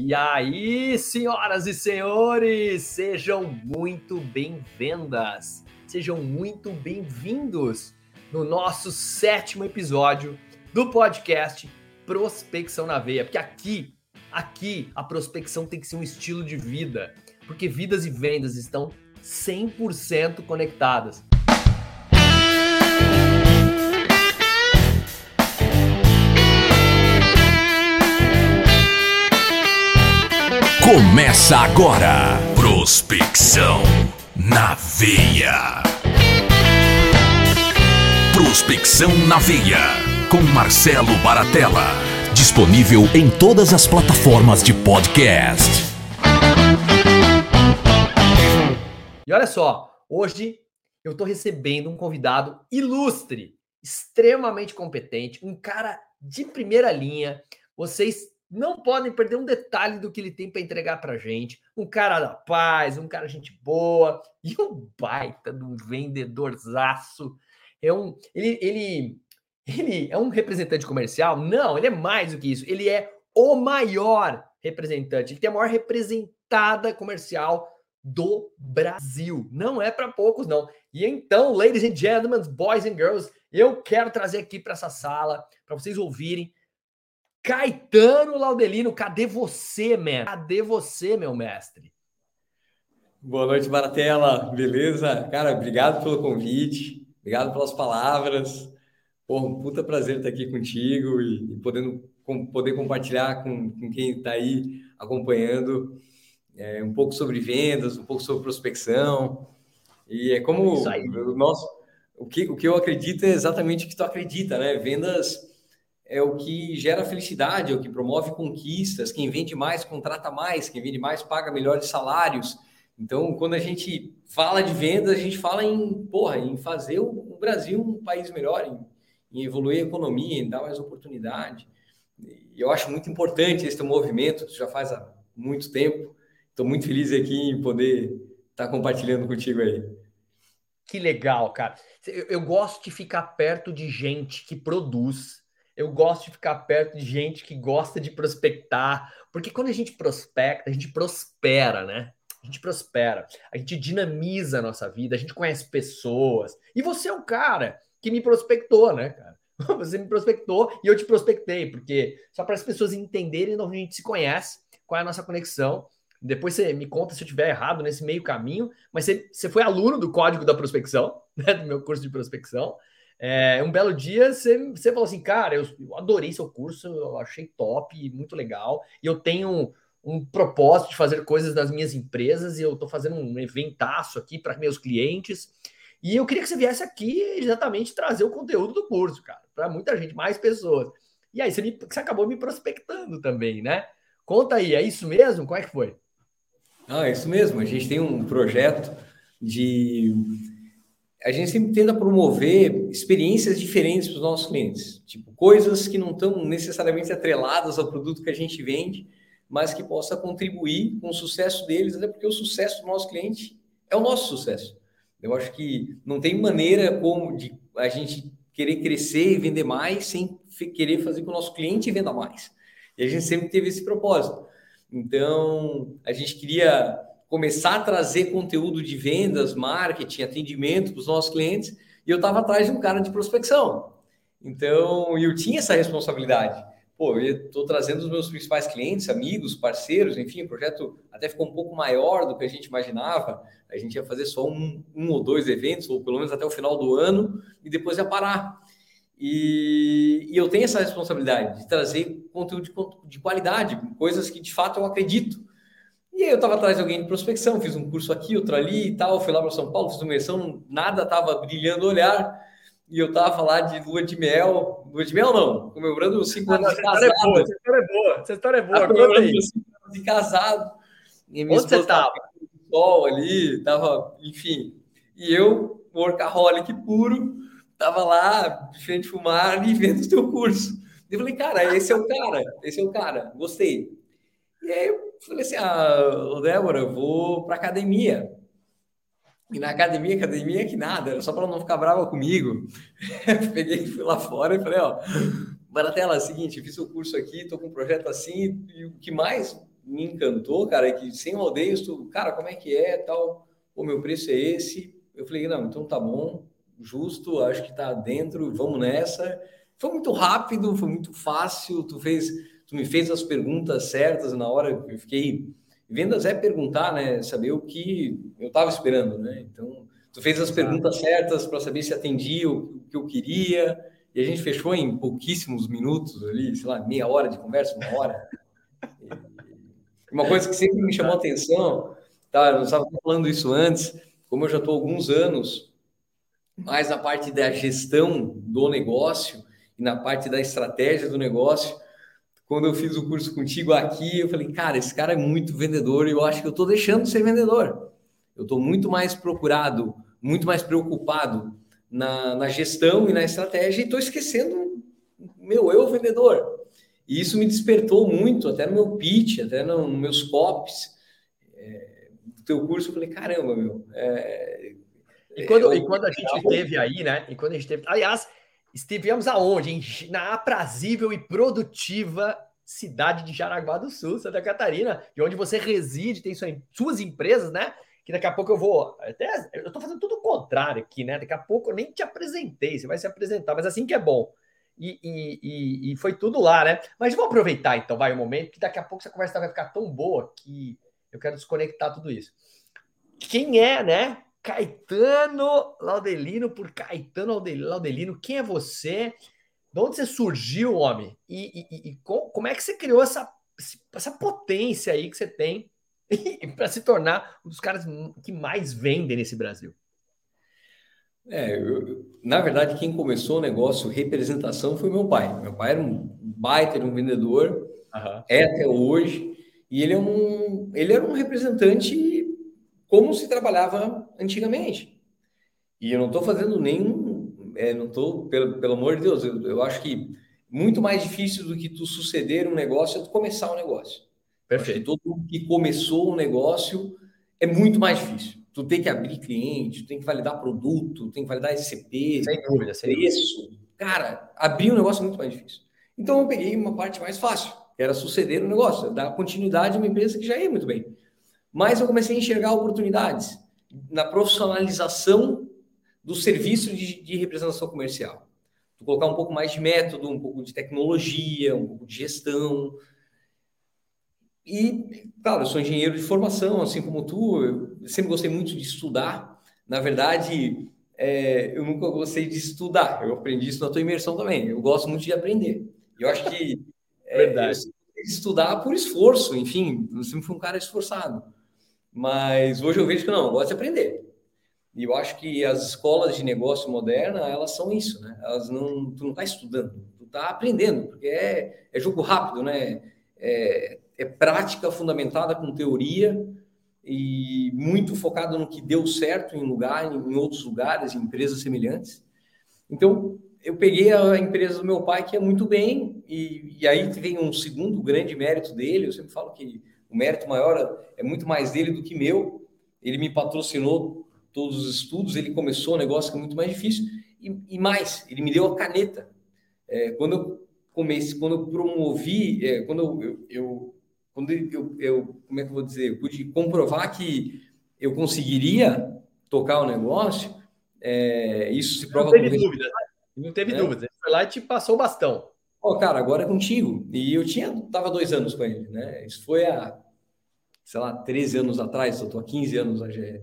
E aí, senhoras e senhores, sejam muito bem-vindas, sejam muito bem-vindos no nosso sétimo episódio do podcast Prospecção na Veia, porque aqui, aqui a prospecção tem que ser um estilo de vida, porque vidas e vendas estão 100% conectadas. Começa agora. Prospecção na veia. Prospecção na veia. Com Marcelo Baratella. Disponível em todas as plataformas de podcast. E olha só, hoje eu estou recebendo um convidado ilustre, extremamente competente, um cara de primeira linha. Vocês não podem perder um detalhe do que ele tem para entregar para gente. Um cara da paz, um cara gente boa e um baita de um vendedorzaço. É um, ele, ele, ele é um representante comercial? Não, ele é mais do que isso. Ele é o maior representante. Ele tem a maior representada comercial do Brasil. Não é para poucos, não. E então, ladies and gentlemen, boys and girls, eu quero trazer aqui para essa sala para vocês ouvirem Caetano Laudelino, cadê você, man? Cadê você, meu mestre? Boa noite, Baratela. Beleza? Cara, obrigado pelo convite, obrigado pelas palavras. Porra, um puta prazer estar aqui contigo e, e podendo com, poder compartilhar com, com quem está aí acompanhando é, um pouco sobre vendas, um pouco sobre prospecção. E é como o nosso, o que, o que eu acredito é exatamente o que tu acredita, né? Vendas é o que gera felicidade, é o que promove conquistas. Quem vende mais contrata mais, quem vende mais paga melhores salários. Então, quando a gente fala de vendas, a gente fala em, porra, em fazer o Brasil um país melhor, em, em evoluir a economia, em dar mais oportunidade. E eu acho muito importante esse movimento, já faz há muito tempo. Estou muito feliz aqui em poder estar tá compartilhando contigo aí. Que legal, cara. Eu, eu gosto de ficar perto de gente que produz eu gosto de ficar perto de gente que gosta de prospectar, porque quando a gente prospecta, a gente prospera, né? A gente prospera, a gente dinamiza a nossa vida, a gente conhece pessoas. E você é um cara que me prospectou, né, cara? Você me prospectou e eu te prospectei, porque só para as pessoas entenderem onde a gente se conhece, qual é a nossa conexão. Depois você me conta se eu estiver errado nesse meio caminho, mas você, você foi aluno do código da prospecção, né, do meu curso de prospecção. É, um belo dia você, você falou assim, cara, eu, eu, adorei seu curso, eu achei top, muito legal, e eu tenho um propósito de fazer coisas nas minhas empresas, e eu estou fazendo um eventaço aqui para meus clientes, e eu queria que você viesse aqui exatamente trazer o conteúdo do curso, cara, para muita gente, mais pessoas. E aí você, me, você acabou me prospectando também, né? Conta aí, é isso mesmo? Como é que foi? Ah, é isso mesmo. A gente tem um projeto de a gente sempre tenta promover experiências diferentes para os nossos clientes, tipo coisas que não estão necessariamente atreladas ao produto que a gente vende, mas que possa contribuir com o sucesso deles, até porque o sucesso do nosso cliente é o nosso sucesso. Eu acho que não tem maneira como de a gente querer crescer e vender mais sem querer fazer com que o nosso cliente venda mais. E a gente sempre teve esse propósito. Então, a gente queria começar a trazer conteúdo de vendas, marketing, atendimento para os nossos clientes, e eu estava atrás de um cara de prospecção. Então, eu tinha essa responsabilidade. Pô, eu estou trazendo os meus principais clientes, amigos, parceiros, enfim, o projeto até ficou um pouco maior do que a gente imaginava. A gente ia fazer só um, um ou dois eventos, ou pelo menos até o final do ano, e depois ia parar. E, e eu tenho essa responsabilidade de trazer conteúdo de, de qualidade, coisas que de fato eu acredito. E aí eu estava atrás de alguém de prospecção, fiz um curso aqui, outro ali e tal, fui lá para São Paulo, fiz uma imersão, nada estava brilhando o olhar, e eu estava lá de lua de mel, lua de mel não, comemorando cinco anos de casado. É essa história é boa, essa história é boa, comemorando cinco anos de casado. E Onde você estava? sol ali, tava, enfim. E eu, workaholic puro, tava lá, de frente fumar e vendo o teu curso. Eu falei, cara, esse é o cara, esse é o cara, gostei. E aí eu falei assim: ah, Débora, eu vou para academia. E na academia, academia que nada, era só para não ficar brava comigo. Peguei, fui lá fora e falei: ó, Baratela, é o seguinte, fiz o curso aqui, estou com um projeto assim, e o que mais me encantou, cara, é que sem rodeios, tu, cara, como é que é, tal, o meu preço é esse. Eu falei, não, então tá bom, justo, acho que tá dentro, vamos nessa. Foi muito rápido, foi muito fácil, tu fez, tu me fez as perguntas certas na hora, eu fiquei vendas é perguntar, né, saber o que eu estava esperando, né? Então, tu fez as perguntas certas para saber se atendia o, que eu queria, e a gente fechou em pouquíssimos minutos ali, sei lá, meia hora de conversa, uma hora. Uma coisa que sempre me chamou a atenção, tá? Eu estava falando isso antes, como eu já estou alguns anos mais na parte da gestão do negócio e na parte da estratégia do negócio. Quando eu fiz o curso contigo aqui, eu falei, cara, esse cara é muito vendedor e eu acho que eu estou deixando de ser vendedor. Eu estou muito mais procurado, muito mais preocupado na, na gestão e na estratégia e estou esquecendo meu eu vendedor. E isso me despertou muito, até no meu pitch, até nos no meus copies é, do teu curso. Eu falei, caramba, meu. É, e, quando, é, e quando a gente esteve aí, né? E quando a gente teve. Aliás, estivemos aonde? Na aprazível e produtiva cidade de Jaraguá do Sul, Santa Catarina, de onde você reside, tem sua, suas empresas, né? Que daqui a pouco eu vou. Até, eu tô fazendo tudo o contrário aqui, né? Daqui a pouco eu nem te apresentei, você vai se apresentar, mas assim que é bom. E, e, e, foi tudo lá, né? Mas vamos aproveitar então, vai o um momento, que daqui a pouco essa conversa vai ficar tão boa que eu quero desconectar tudo isso. Quem é, né? Caetano Laudelino por Caetano Laudelino. Quem é você? De onde você surgiu, homem? E, e, e como é que você criou essa, essa potência aí que você tem para se tornar um dos caras que mais vendem nesse Brasil? É, eu, na verdade, quem começou o negócio representação foi meu pai. Meu pai era um baita um vendedor, uhum. é até hoje, e ele é um, ele era um representante como se trabalhava antigamente. E eu não estou fazendo nenhum, é, não estou, pelo, pelo amor de Deus, eu, eu acho que muito mais difícil do que tu suceder um negócio é tu começar um negócio. Perfeito. Todo mundo que começou um negócio é muito mais difícil tu tem que abrir cliente, tu tem que validar produto, tu tem que validar SCP, sem dúvida, sem preço. Dúvida. Cara, abrir um negócio é muito mais difícil. Então eu peguei uma parte mais fácil, que era suceder o negócio, dar continuidade a uma empresa que já ia muito bem. Mas eu comecei a enxergar oportunidades na profissionalização do serviço de, de representação comercial. Colocar um pouco mais de método, um pouco de tecnologia, um pouco de gestão, e, claro, eu sou engenheiro de formação, assim como tu, eu sempre gostei muito de estudar. Na verdade, é, eu nunca gostei de estudar, eu aprendi isso na tua imersão também. Eu gosto muito de aprender. Eu acho que é, verdade. estudar por esforço, enfim, eu sempre fui um cara esforçado. Mas hoje eu vejo que não, eu gosto de aprender. E eu acho que as escolas de negócio moderna, elas são isso, né? Elas não, tu não está estudando, tu está aprendendo, porque é, é jogo rápido, né? É, é prática fundamentada com teoria e muito focado no que deu certo em lugar, em outros lugares, em empresas semelhantes. Então, eu peguei a empresa do meu pai, que é muito bem, e, e aí vem um segundo grande mérito dele. Eu sempre falo que o mérito maior é muito mais dele do que meu. Ele me patrocinou todos os estudos, ele começou o negócio que é muito mais difícil, e, e mais, ele me deu a caneta. É, quando eu comecei, quando eu promovi, é, quando eu, eu, eu quando eu, eu, como é que eu vou dizer, eu pude comprovar que eu conseguiria tocar o negócio, é, isso se prova... Não teve dúvida, não teve é. dúvida. Ele foi lá e te passou o bastão. Ó, oh, cara, agora é contigo. E eu tinha, tava dois anos com ele, né? Isso foi há, sei lá, 13 anos atrás, eu tô há 15 anos na GE.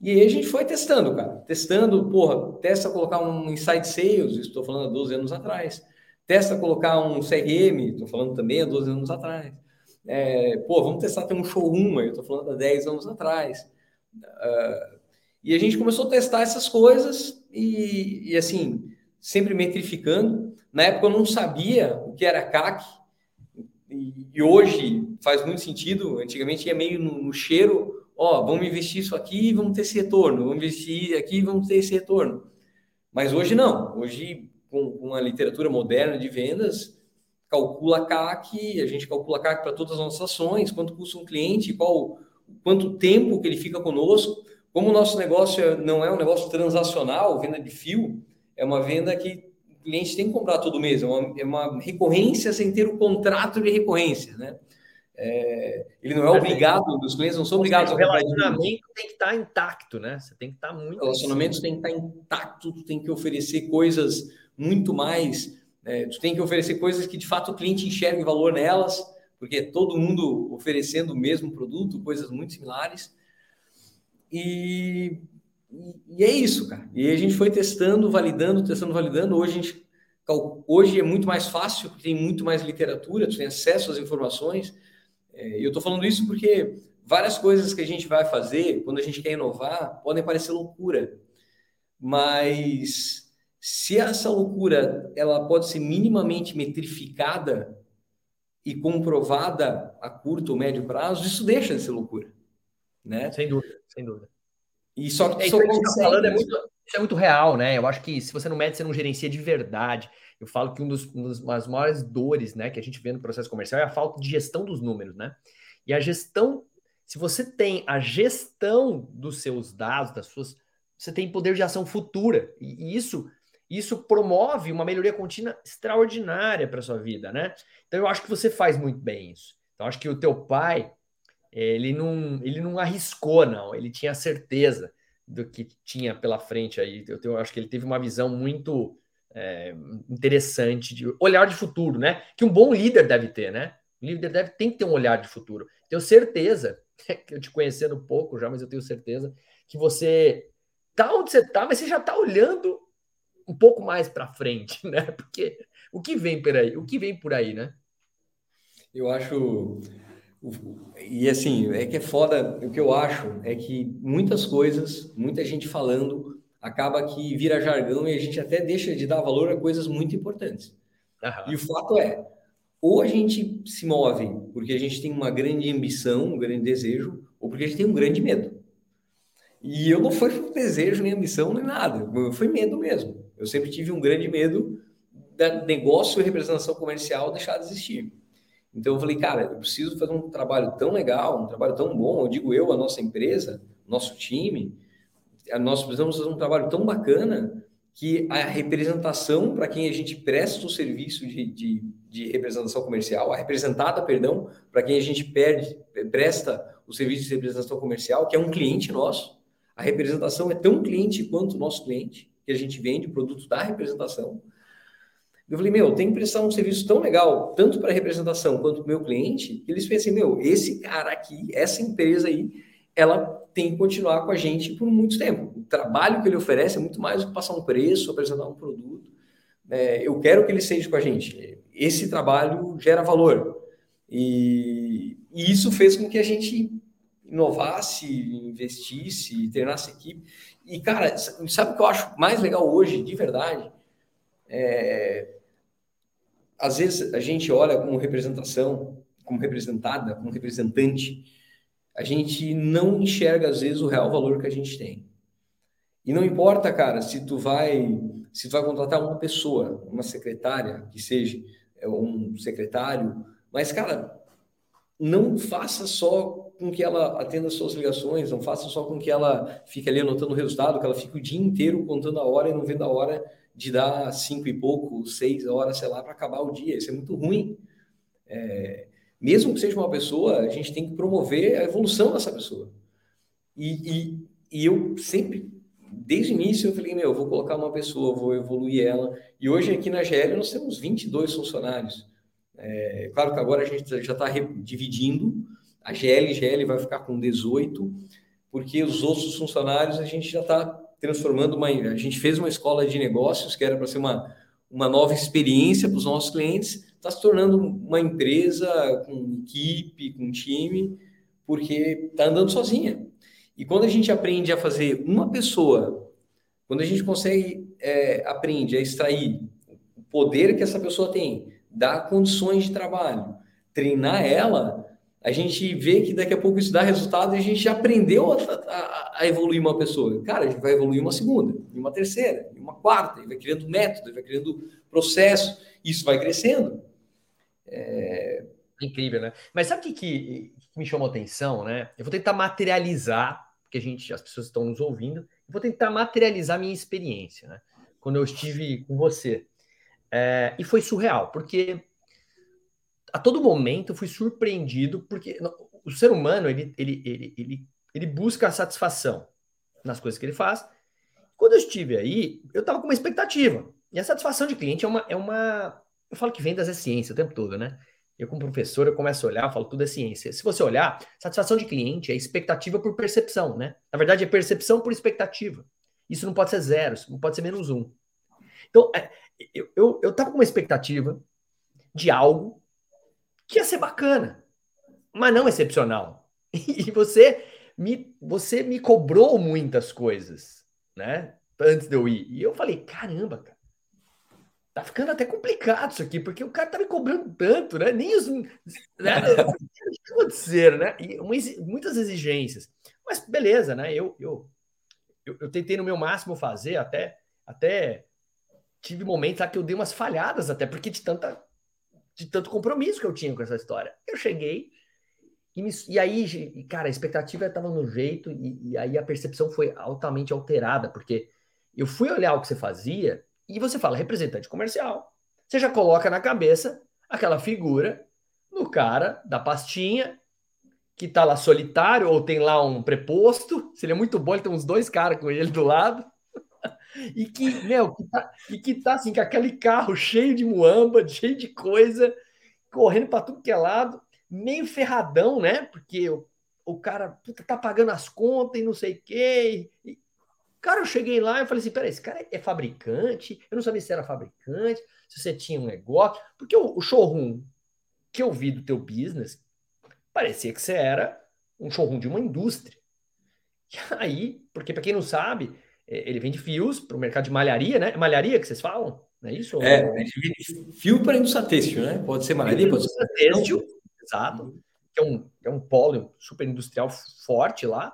E aí a gente foi testando, cara. Testando, porra, testa colocar um Inside Sales, estou falando há 12 anos atrás. Testa colocar um CRM, estou falando também há 12 anos atrás. É, pô, vamos testar ter um showroom, eu estou falando há 10 anos atrás. Uh, e a gente começou a testar essas coisas e, e, assim, sempre metrificando. Na época eu não sabia o que era CAC, e, hoje faz muito sentido. Antigamente ia meio no, no cheiro, ó, vamos investir isso aqui e vamos ter esse retorno, vamos investir aqui e vamos ter esse retorno. Mas hoje não. Hoje, com, com a literatura moderna de vendas, calcula CAC, a gente calcula CAC para todas as nossas ações, quanto custa um cliente, qual quanto tempo que ele fica conosco. Como o nosso negócio é, não é um negócio transacional, venda de fio, é uma venda que cliente tem que comprar todo mês, é uma, é uma recorrência sem ter o contrato de recorrência, né? É, ele não é obrigado, os clientes não são obrigados a comprar. O relacionamento tem que estar tá intacto, né? Você tem que estar tá muito. Relacionamentos tem que estar tá intacto, tu tem que oferecer coisas muito mais. É, tu tem que oferecer coisas que de fato o cliente enxergue valor nelas, porque todo mundo oferecendo o mesmo produto, coisas muito similares. E, e é isso, cara. E a gente foi testando, validando, testando, validando. Hoje gente hoje é muito mais fácil, tem muito mais literatura, tu tem acesso às informações. É, eu estou falando isso porque várias coisas que a gente vai fazer quando a gente quer inovar podem parecer loucura, mas se essa loucura ela pode ser minimamente metrificada e comprovada a curto ou médio prazo, isso deixa de ser loucura, né? Sem dúvida, sem dúvida. E só que é, só que tá falando é muito, isso é muito real, né? Eu acho que se você não mede, você não gerencia de verdade. Eu falo que um dos, um das maiores dores, né, que a gente vê no processo comercial é a falta de gestão dos números, né? E a gestão, se você tem a gestão dos seus dados, das suas, você tem poder de ação futura. E isso, isso promove uma melhoria contínua extraordinária para sua vida, né? Então eu acho que você faz muito bem isso. Então acho que o teu pai, ele não, ele não arriscou, não. Ele tinha certeza do que tinha pela frente aí. Eu, eu acho que ele teve uma visão muito é, interessante, de olhar de futuro, né? Que um bom líder deve ter, né? O líder deve tem que ter um olhar de futuro. Tenho certeza, eu te conhecendo pouco já, mas eu tenho certeza que você tá onde você tá, mas você já tá olhando um pouco mais para frente, né? Porque o que vem por aí, o que vem por aí, né? Eu acho e assim, é que é foda, o que eu acho é que muitas coisas, muita gente falando, acaba que vira jargão e a gente até deixa de dar valor a coisas muito importantes. Uhum. E o fato é, ou a gente se move porque a gente tem uma grande ambição, um grande desejo, ou porque a gente tem um grande medo. E eu não foi desejo, nem ambição, nem nada. Foi medo mesmo. Eu sempre tive um grande medo da negócio e representação comercial deixar de existir. Então eu falei, cara, eu preciso fazer um trabalho tão legal, um trabalho tão bom, eu digo eu, a nossa empresa, nosso time, nós precisamos fazer um trabalho tão bacana que a representação para quem a gente presta o serviço de, de, de, representação comercial, a representada, perdão, para quem a gente perde, presta o serviço de representação comercial, que é um cliente nosso, a representação é tão cliente quanto o nosso cliente, que a gente vende o produto da representação. Eu falei, meu, tem que prestar um serviço tão legal, tanto para a representação quanto para o meu cliente, que eles pensem, meu, esse cara aqui, essa empresa aí, ela tem que continuar com a gente por muito tempo. O trabalho que ele oferece é muito mais do que passar um preço, apresentar um produto. É, eu quero que ele seja com a gente. Esse trabalho gera valor. E, e isso fez com que a gente inovasse, investisse, treinasse equipe. E, cara, sabe o que eu acho mais legal hoje, de verdade? É, às vezes a gente olha como representação, como representada, como representante, a gente não enxerga às vezes o real valor que a gente tem. E não importa, cara, se tu vai, se tu vai contratar uma pessoa, uma secretária, que seja é, um secretário, mas cara, não faça só com que ela atenda as suas ligações, não faça só com que ela fique ali anotando o resultado, que ela fique o dia inteiro contando a hora e não vendo a hora de dar cinco e pouco, seis horas, sei lá, para acabar o dia. Isso é muito ruim. É, mesmo que seja uma pessoa, a gente tem que promover a evolução dessa pessoa. E, e, e eu sempre, desde o início, eu falei, meu, eu vou colocar uma pessoa, vou evoluir ela. E hoje aqui na GL nós temos 22 funcionários. É, claro que agora a gente já está dividindo, a GL, GL vai ficar com 18, porque os outros funcionários a gente já está transformando uma. A gente fez uma escola de negócios que era para ser uma, uma nova experiência para os nossos clientes, está se tornando uma empresa com equipe, com time, porque está andando sozinha. E quando a gente aprende a fazer uma pessoa, quando a gente consegue, é, aprende a extrair o poder que essa pessoa tem, dar condições de trabalho, treinar ela, a gente vê que daqui a pouco isso dá resultado e a gente já aprendeu a, a, a, evoluir uma pessoa. Cara, a gente vai evoluir uma segunda, uma terceira, uma quarta, e vai criando método, vai criando processo, e isso vai crescendo. É... Incrível, né? Mas sabe o que, que, que, me chamou atenção, né? Eu vou tentar materializar, porque a gente, as pessoas estão nos ouvindo, eu vou tentar materializar minha experiência, né? Quando eu estive com você. É, e foi surreal, porque a todo momento eu fui surpreendido, porque o ser humano ele, ele, ele, ele, ele busca a satisfação nas coisas que ele faz. Quando eu estive aí, eu estava com uma expectativa. E a satisfação de cliente é uma, é uma. Eu falo que vendas é ciência o tempo todo, né? Eu, como professor, eu começo a olhar, eu falo, tudo é ciência. Se você olhar, satisfação de cliente é expectativa por percepção, né? Na verdade, é percepção por expectativa. Isso não pode ser zero, isso não pode ser menos um. Então, é, eu, eu, eu com uma expectativa de algo que ia ser bacana, mas não excepcional. E você me, você me cobrou muitas coisas, né? Antes de eu ir. E eu falei, caramba, cara tá ficando até complicado isso aqui, porque o cara tá me cobrando tanto, né? Nem os. Né? acontecer, né? E muitas exigências. Mas beleza, né? Eu, eu, eu, eu, tentei no meu máximo fazer, até, até tive momentos lá que eu dei umas falhadas, até porque de, tanta, de tanto compromisso que eu tinha com essa história. Eu cheguei. E, me, e aí, cara, a expectativa estava no jeito, e, e aí a percepção foi altamente alterada, porque eu fui olhar o que você fazia e você fala representante comercial. Você já coloca na cabeça aquela figura do cara da pastinha que tá lá solitário ou tem lá um preposto. Se ele é muito bom, ele tem uns dois caras com ele do lado. E que, meu, que tá, e que tá assim, com aquele carro cheio de muamba, cheio de coisa, correndo para tudo que é lado, meio ferradão, né? Porque o, o cara puta, tá pagando as contas e não sei o quê. E, Cara, eu cheguei lá e falei assim: peraí, esse cara é fabricante? Eu não sabia se era fabricante, se você tinha um negócio. Porque o, o showroom que eu vi do teu business parecia que você era um showroom de uma indústria. E aí, porque para quem não sabe, ele vende fios para o mercado de malharia, né? É malharia que vocês falam? Não é isso? É, a gente vende fio para indústria têxtil, né? Pode ser malharia, pode ser têxtil, exato. Que é um, é um polo super industrial forte lá.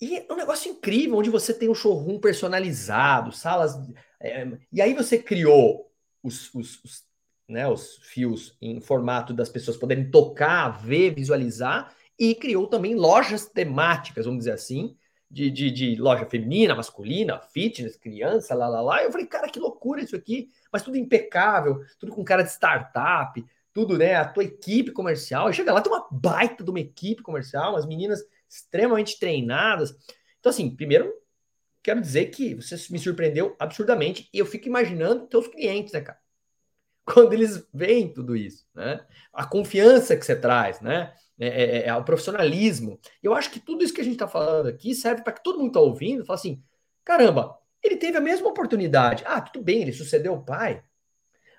E é um negócio incrível, onde você tem um showroom personalizado, salas. É, e aí você criou os, os, os, né, os fios em formato das pessoas poderem tocar, ver, visualizar, e criou também lojas temáticas, vamos dizer assim, de, de, de, loja feminina, masculina, fitness, criança, lá, lá, lá. Eu falei, cara, que loucura isso aqui, mas tudo impecável, tudo com cara de startup, tudo, né? A tua equipe comercial. Chega lá, tem uma baita de uma equipe comercial, as meninas extremamente treinadas. Então, assim, primeiro, quero dizer que você me surpreendeu absurdamente e eu fico imaginando teus clientes, né, cara? Quando eles veem tudo isso, né? A confiança que você traz, né? É, é, é o profissionalismo. Eu acho que tudo isso que a gente está falando aqui serve para que todo mundo está ouvindo fala assim: caramba, ele teve a mesma oportunidade. Ah, tudo bem, ele sucedeu o pai.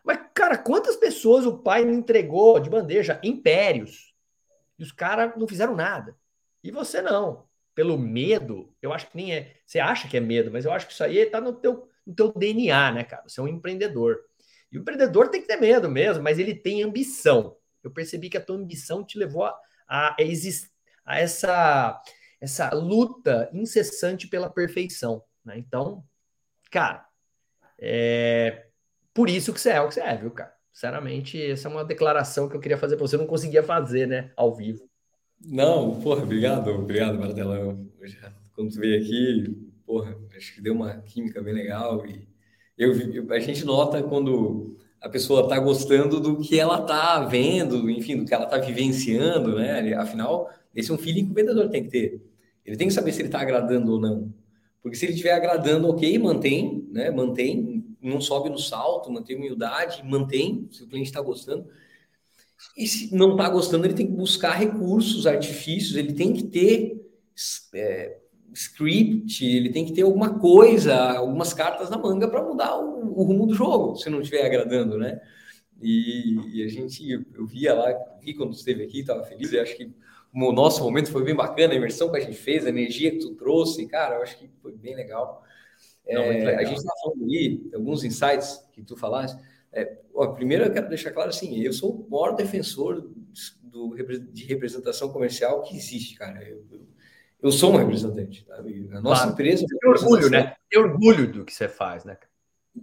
Mas, cara, quantas pessoas o pai me entregou de bandeja? Impérios. E os caras não fizeram nada. E você não. Pelo medo, eu acho que nem é. Você acha que é medo, mas eu acho que isso aí está no teu, no teu DNA, né, cara? Você é um empreendedor. E o empreendedor tem que ter medo mesmo, mas ele tem ambição. Eu percebi que a tua ambição te levou a, a, a essa, essa luta incessante pela perfeição. Né? Então, cara, é por isso que você é o que você é, viu, cara? Sinceramente, essa é uma declaração que eu queria fazer para você, eu não conseguia fazer, né, ao vivo. Não, porra, obrigado, obrigado, Martela. Quando tu veio aqui, porra, acho que deu uma química bem legal e eu a gente nota quando a pessoa está gostando do que ela está vendo, enfim, do que ela está vivenciando, né? Afinal, esse é um feeling que o vendedor tem que ter. Ele tem que saber se ele está agradando ou não. Porque se ele estiver agradando, ok, mantém, né? Mantém, não sobe no salto, mantém humildade, mantém, se o cliente está gostando. E se não está gostando, ele tem que buscar recursos, artifícios, ele tem que ter é, script, ele tem que ter alguma coisa, algumas cartas na manga para mudar o, o, rumo do jogo, se não estiver agradando, né? E, e, a gente, eu via lá, vi quando esteve aqui, estava feliz, e acho que o nosso momento foi bem bacana, a imersão que a gente fez, a energia que tu trouxe, cara, eu acho que foi bem legal. Não, é, legal. A gente estava falando ali, alguns insights que tu falaste, é, ó, primeiro, eu quero deixar claro assim: eu sou o maior defensor do, de representação comercial que existe, cara. Eu, eu, eu sou um representante. Sabe? A nossa claro. empresa. Tem orgulho, né? Tem orgulho do que você faz, né?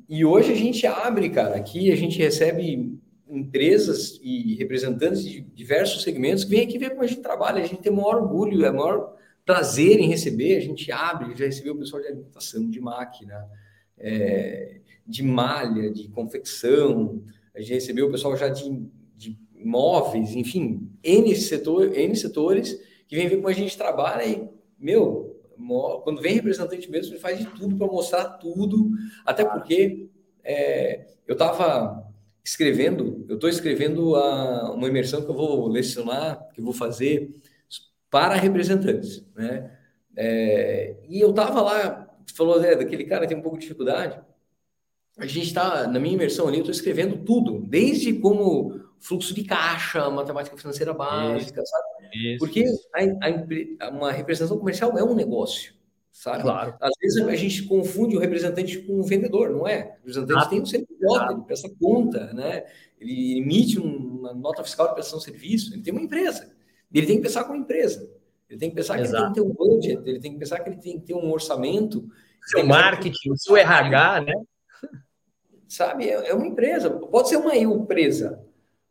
E hoje a gente abre, cara. Aqui a gente recebe empresas e representantes de diversos segmentos que vêm aqui ver como a gente trabalha. A gente tem o maior orgulho, é o maior prazer em receber. A gente abre, já recebeu o pessoal de alimentação, de máquina. É, de malha, de confecção. A gente recebeu o pessoal já de, de móveis, enfim, N, setor, N setores que vem ver como a gente trabalha e, meu, quando vem representante mesmo, ele faz de tudo para mostrar tudo, até porque é, eu estava escrevendo, eu estou escrevendo a, uma imersão que eu vou lecionar, que eu vou fazer para representantes, né? É, e eu estava lá, falou, é, daquele cara tem um pouco de dificuldade. A gente está, na minha imersão ali, eu estou escrevendo tudo, desde como fluxo de caixa, matemática financeira básica, isso, sabe? Isso, Porque a, a, uma representação comercial é um negócio, sabe? Claro. Às vezes a gente confunde o representante com o vendedor, não é? O representante ah, tem um CNPJ, ele presta conta, né? Ele emite uma nota fiscal de prestação de serviço, ele tem uma empresa. Ele tem que pensar como empresa. Ele tem que pensar Exato. que ele tem que ter um budget, ele tem que pensar que ele tem que ter um orçamento. Seu marketing, o seu RH, né? Sabe, é, é uma empresa. Pode ser uma empresa,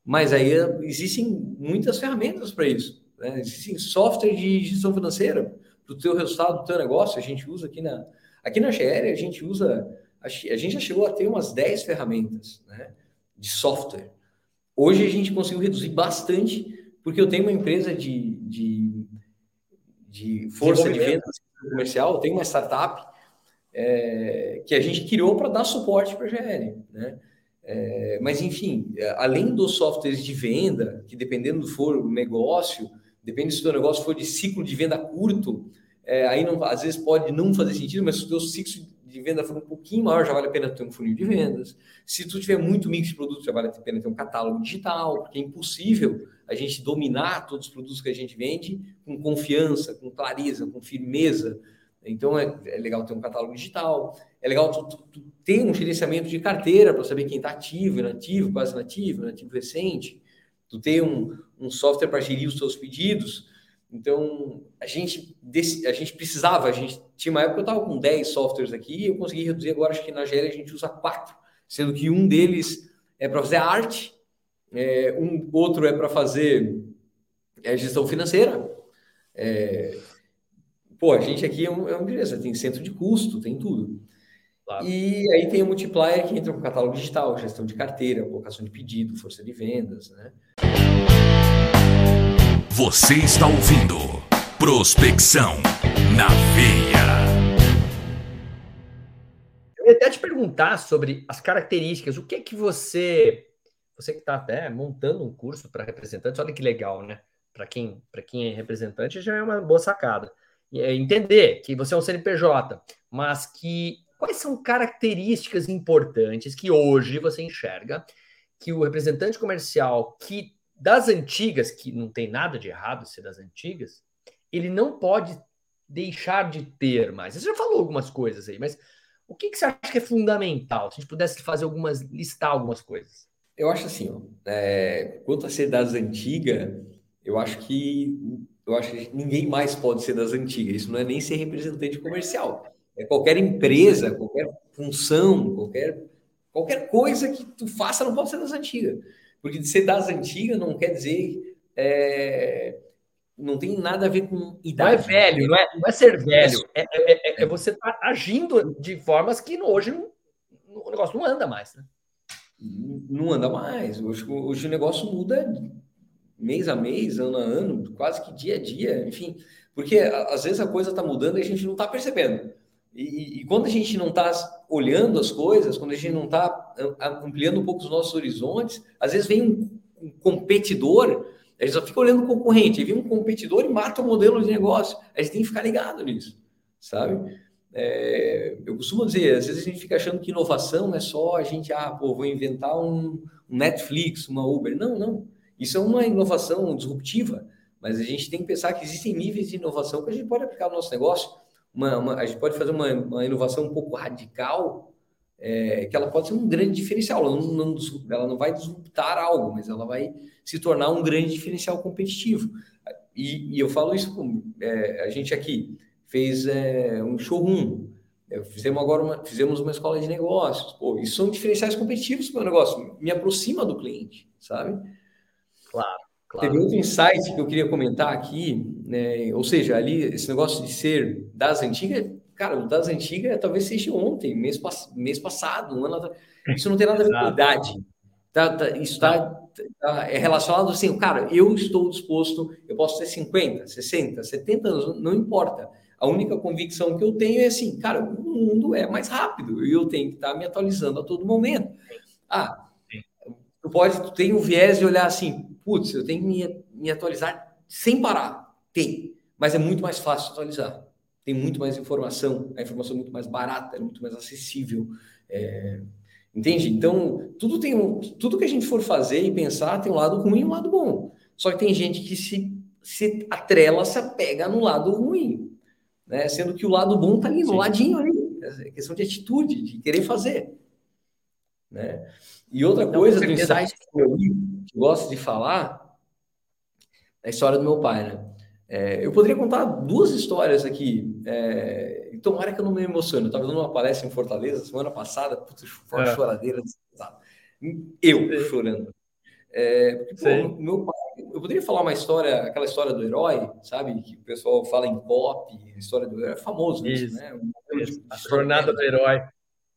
mas aí existem muitas ferramentas para isso. Né? Existem software de gestão financeira para o teu resultado do teu negócio. A gente usa aqui na, aqui na GL, a gente usa, a, gente já chegou a ter umas 10 ferramentas né, de software. Hoje a gente conseguiu reduzir bastante, porque eu tenho uma empresa de, de, de força de venda comercial, eu tenho uma startup é, que a gente criou para dar suporte para a GL. Né? É, mas, enfim, além dos softwares de venda, que dependendo do for o negócio, depende se o teu negócio for de ciclo de venda curto, é, aí não, às vezes pode não fazer sentido, mas se o teu ciclo de venda for um pouquinho maior, já vale a pena ter um funil de vendas. Se tu tiver muito mix de produtos, já vale a pena ter um catálogo digital, porque é impossível a gente dominar todos os produtos que a gente vende com confiança, com clareza, com firmeza. Então é, é legal ter um catálogo digital, é legal tu, tu, tu ter um gerenciamento de carteira para saber quem está ativo, inativo, quase inativo, inativo recente. Tu ter um, um software para gerir os seus pedidos. Então, a gente, a gente precisava, a gente tinha uma época que eu estava com 10 softwares aqui, eu consegui reduzir agora, acho que na GL a gente usa quatro, sendo que um deles é para fazer arte, é, um outro é para fazer é, gestão financeira. É, pô, a gente aqui é, um, é uma empresa, tem centro de custo, tem tudo. Claro. E aí tem o multiplier que entra com catálogo digital, gestão de carteira, colocação de pedido, força de vendas, né? Você está ouvindo Prospecção na Veia. Eu ia até te perguntar sobre as características, o que é que você, você que está até montando um curso para representantes, olha que legal, né? Para quem, quem é representante já é uma boa sacada. É entender que você é um CNPJ, mas que Quais são características importantes que hoje você enxerga que o representante comercial que das antigas, que não tem nada de errado ser das antigas, ele não pode deixar de ter mais. Você já falou algumas coisas aí, mas o que, que você acha que é fundamental? Se a gente pudesse fazer algumas, listar algumas coisas. Eu acho assim, ó, é, quanto a ser das antigas, eu acho que eu acho que ninguém mais pode ser das antigas. Isso não é nem ser representante comercial. É qualquer empresa, qualquer função, qualquer, qualquer coisa que tu faça não pode ser das antigas. Porque de ser das antigas não quer dizer. É, não tem nada a ver com idade. Não é velho, não é, não é ser velho. É, é, é, é você estar tá agindo de formas que hoje não, o negócio não anda mais. Né? Não anda mais. Hoje, hoje o negócio muda mês a mês, ano a ano, quase que dia a dia, enfim. Porque às vezes a coisa está mudando e a gente não está percebendo. E, e, quando a gente não está olhando as coisas, quando a gente não está ampliando um pouco os nossos horizontes, às vezes vem um, um competidor, a gente só fica olhando o concorrente, vem um competidor e mata o modelo de negócio. A gente tem que ficar ligado nisso, sabe? É, eu costumo dizer, às vezes a gente fica achando que inovação é só a gente, ah, pô, vou inventar um, um Netflix, uma Uber. Não, não. Isso é uma inovação disruptiva, mas a gente tem que pensar que existem níveis de inovação que a gente pode aplicar no nosso negócio uma, uma, a gente pode fazer uma, uma inovação um pouco radical, é, que ela pode ser um grande diferencial. Ela não, não, ela não vai disruptar algo, mas ela vai se tornar um grande diferencial competitivo. E, e eu falo isso, com, é, a gente aqui fez é, um showroom, é, fizemos agora uma, fizemos uma escola de negócios. Pô, isso são diferenciais competitivos para o meu negócio, me aproxima do cliente, sabe? Claro. Claro. Teve outro insight que eu queria comentar aqui, né? ou seja, ali esse negócio de ser das antigas, cara, o das antigas talvez seja ontem, mês, mês passado, um ano atrás. Isso não tem nada a ver com idade. Tá, tá, isso tá, tá, é relacionado assim, cara, eu estou disposto, eu posso ter 50, 60, 70 anos, não importa. A única convicção que eu tenho é assim, cara, o mundo é mais rápido e eu tenho que estar tá me atualizando a todo momento. Ah, tu pode, tu tem o viés de olhar assim, putz, eu tenho que me, me atualizar sem parar. Tem, mas é muito mais fácil atualizar. Tem muito mais informação, a informação é muito mais barata, é muito mais acessível. É, Entende? Então, tudo tem um, tudo que a gente for fazer e pensar tem um lado ruim e um lado bom. Só que tem gente que se, se atrela, se apega no lado ruim, né? Sendo que o lado bom tá ali no Sim. ladinho ali. É questão de atitude, de querer fazer, né? E outra então, coisa do insight que eu gosto de falar é a história do meu pai, né? É, eu poderia contar duas histórias aqui. É, e tomara que eu não me emocione. Eu estava dando uma palestra em Fortaleza semana passada, putz, uma é. choradeira. Eu Sim. chorando. É, porque, pô, meu pai, eu poderia falar uma história, aquela história do herói, sabe? Que o pessoal fala em pop, história do herói, é famoso isso, isso né? Isso. A jornada do herói.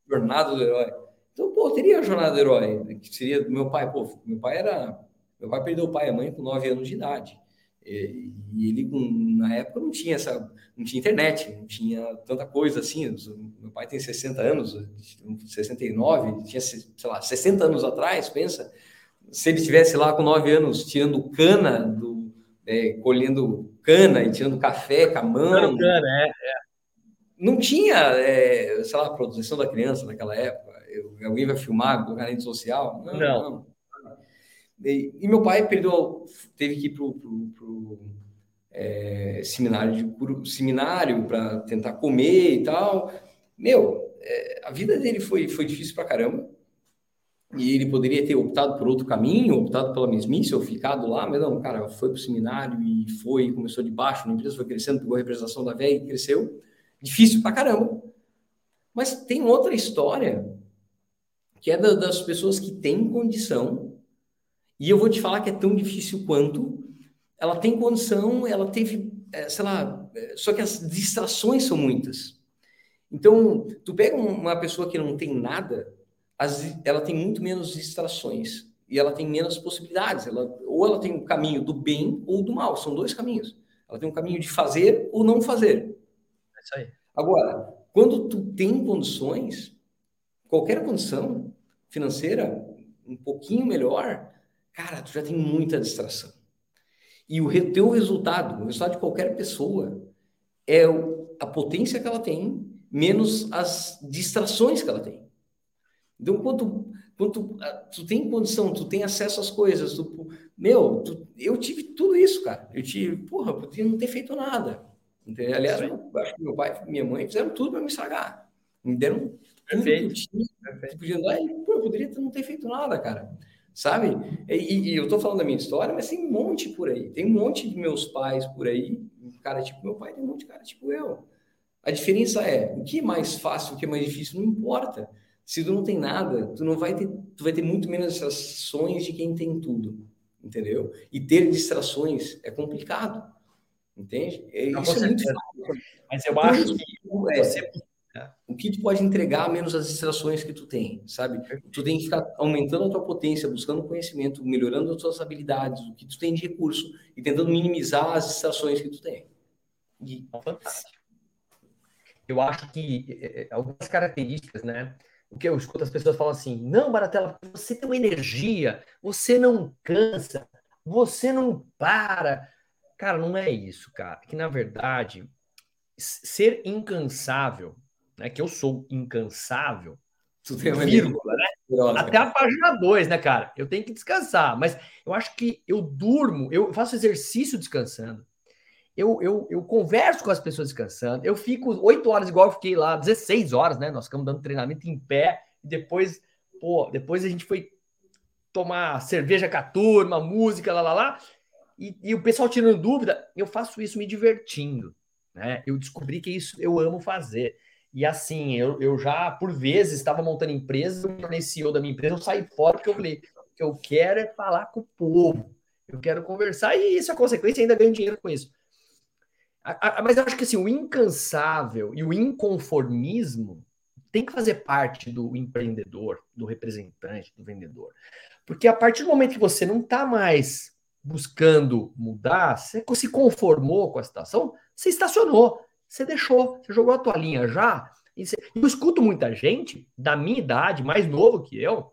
Jornada do herói. Então, pô, teria a jornada do herói, que seria meu pai, pô, meu pai era. Meu pai perdeu o pai e a mãe com 9 anos de idade. E, ele, na época, não tinha essa, não tinha internet, não tinha tanta coisa assim. Meu pai tem 60 anos, 69, tinha, sei lá, 60 anos atrás, pensa. Se ele estivesse lá com 9 anos tirando cana, do, é, colhendo cana e tirando café com a mão. Cana, é, é. Não tinha, é, sei lá, produção da criança naquela época. Eu, alguém vai filmar, na rede social? Não, não. não. E, e, meu pai perdeu, teve que ir para o é, seminário seminário para tentar comer e tal. Meu, é, a vida dele foi, foi difícil para caramba. E ele poderia ter optado por outro caminho, optado pela mesmice, ou ficado lá, mas não, cara, foi para o seminário e foi, começou de baixo, na empresa foi crescendo, pegou a representação da velha e cresceu. Difícil para caramba. Mas tem outra história, que é da, das pessoas que têm condição e eu vou te falar que é tão difícil quanto. Ela tem condição, ela teve, é, sei lá, é, só que as distrações são muitas. Então, tu pega uma pessoa que não tem nada, ela tem muito menos distrações e ela tem menos possibilidades. Ela, ou ela tem o um caminho do bem ou do mal, são dois caminhos. Ela tem um caminho de fazer ou não fazer. É isso aí. Agora, quando tu tem condições, qualquer condição financeira um pouquinho melhor, cara, tu já tem muita distração. E o teu resultado, o resultado de qualquer pessoa, é a potência que ela tem, menos as distrações que ela tem. Então, quando tu, ah, tu tem condição, tu tem acesso às coisas, tu, meu, tu, eu tive tudo isso, cara. Eu tive, porra, eu podia não ter feito nada. Entendeu? Aliás, eu acho que meu pai e minha mãe fizeram tudo para me estragar. Me deram Perfeito. tinha. Perfeito. Podia e, pô, eu poderia não ter feito nada, cara sabe? E, e eu estou falando da minha história, mas tem um monte por aí. Tem um monte de meus pais por aí, um cara tipo meu pai, tem um monte de cara tipo eu. A diferença é, o que é mais fácil, o que é mais difícil, não importa. Se tu não tem nada, tu não vai ter, tu vai ter muito menos distrações de quem tem tudo, entendeu? E ter distrações é complicado, entende? É, não, isso é muito fácil. Mas eu acho que é, você o que tu pode entregar menos as distrações que tu tem, sabe? Tu tem que ficar aumentando a tua potência, buscando conhecimento, melhorando as tuas habilidades, o que tu tem de recurso e tentando minimizar as distrações que tu tem. E... Fantástico. Eu acho que é, é, algumas características, né? O que eu escuto as pessoas falam assim: não, Baratela, você tem uma energia, você não cansa, você não para. Cara, não é isso, cara. Que na verdade, ser incansável né, que eu sou incansável, vírgula, né? Até a página 2, né, cara? Eu tenho que descansar, mas eu acho que eu durmo, eu faço exercício descansando. Eu, eu, eu converso com as pessoas descansando. Eu fico 8 horas, igual eu fiquei lá, 16 horas, né? Nós ficamos dando treinamento em pé. E depois, pô, depois a gente foi tomar cerveja com a turma, música, lá, lá, lá. E, e o pessoal tirando dúvida, eu faço isso me divertindo. Né? Eu descobri que isso eu amo fazer. E assim, eu, eu já, por vezes, estava montando empresa, eu tornei CEO da minha empresa, eu saí fora porque eu falei, o que eu quero é falar com o povo, eu quero conversar, e isso é consequência, ainda ganho dinheiro com isso. A, a, mas eu acho que assim, o incansável e o inconformismo tem que fazer parte do empreendedor, do representante, do vendedor. Porque a partir do momento que você não está mais buscando mudar, você se conformou com a situação, você estacionou, você deixou, você jogou a tua linha já. Eu escuto muita gente da minha idade, mais novo que eu.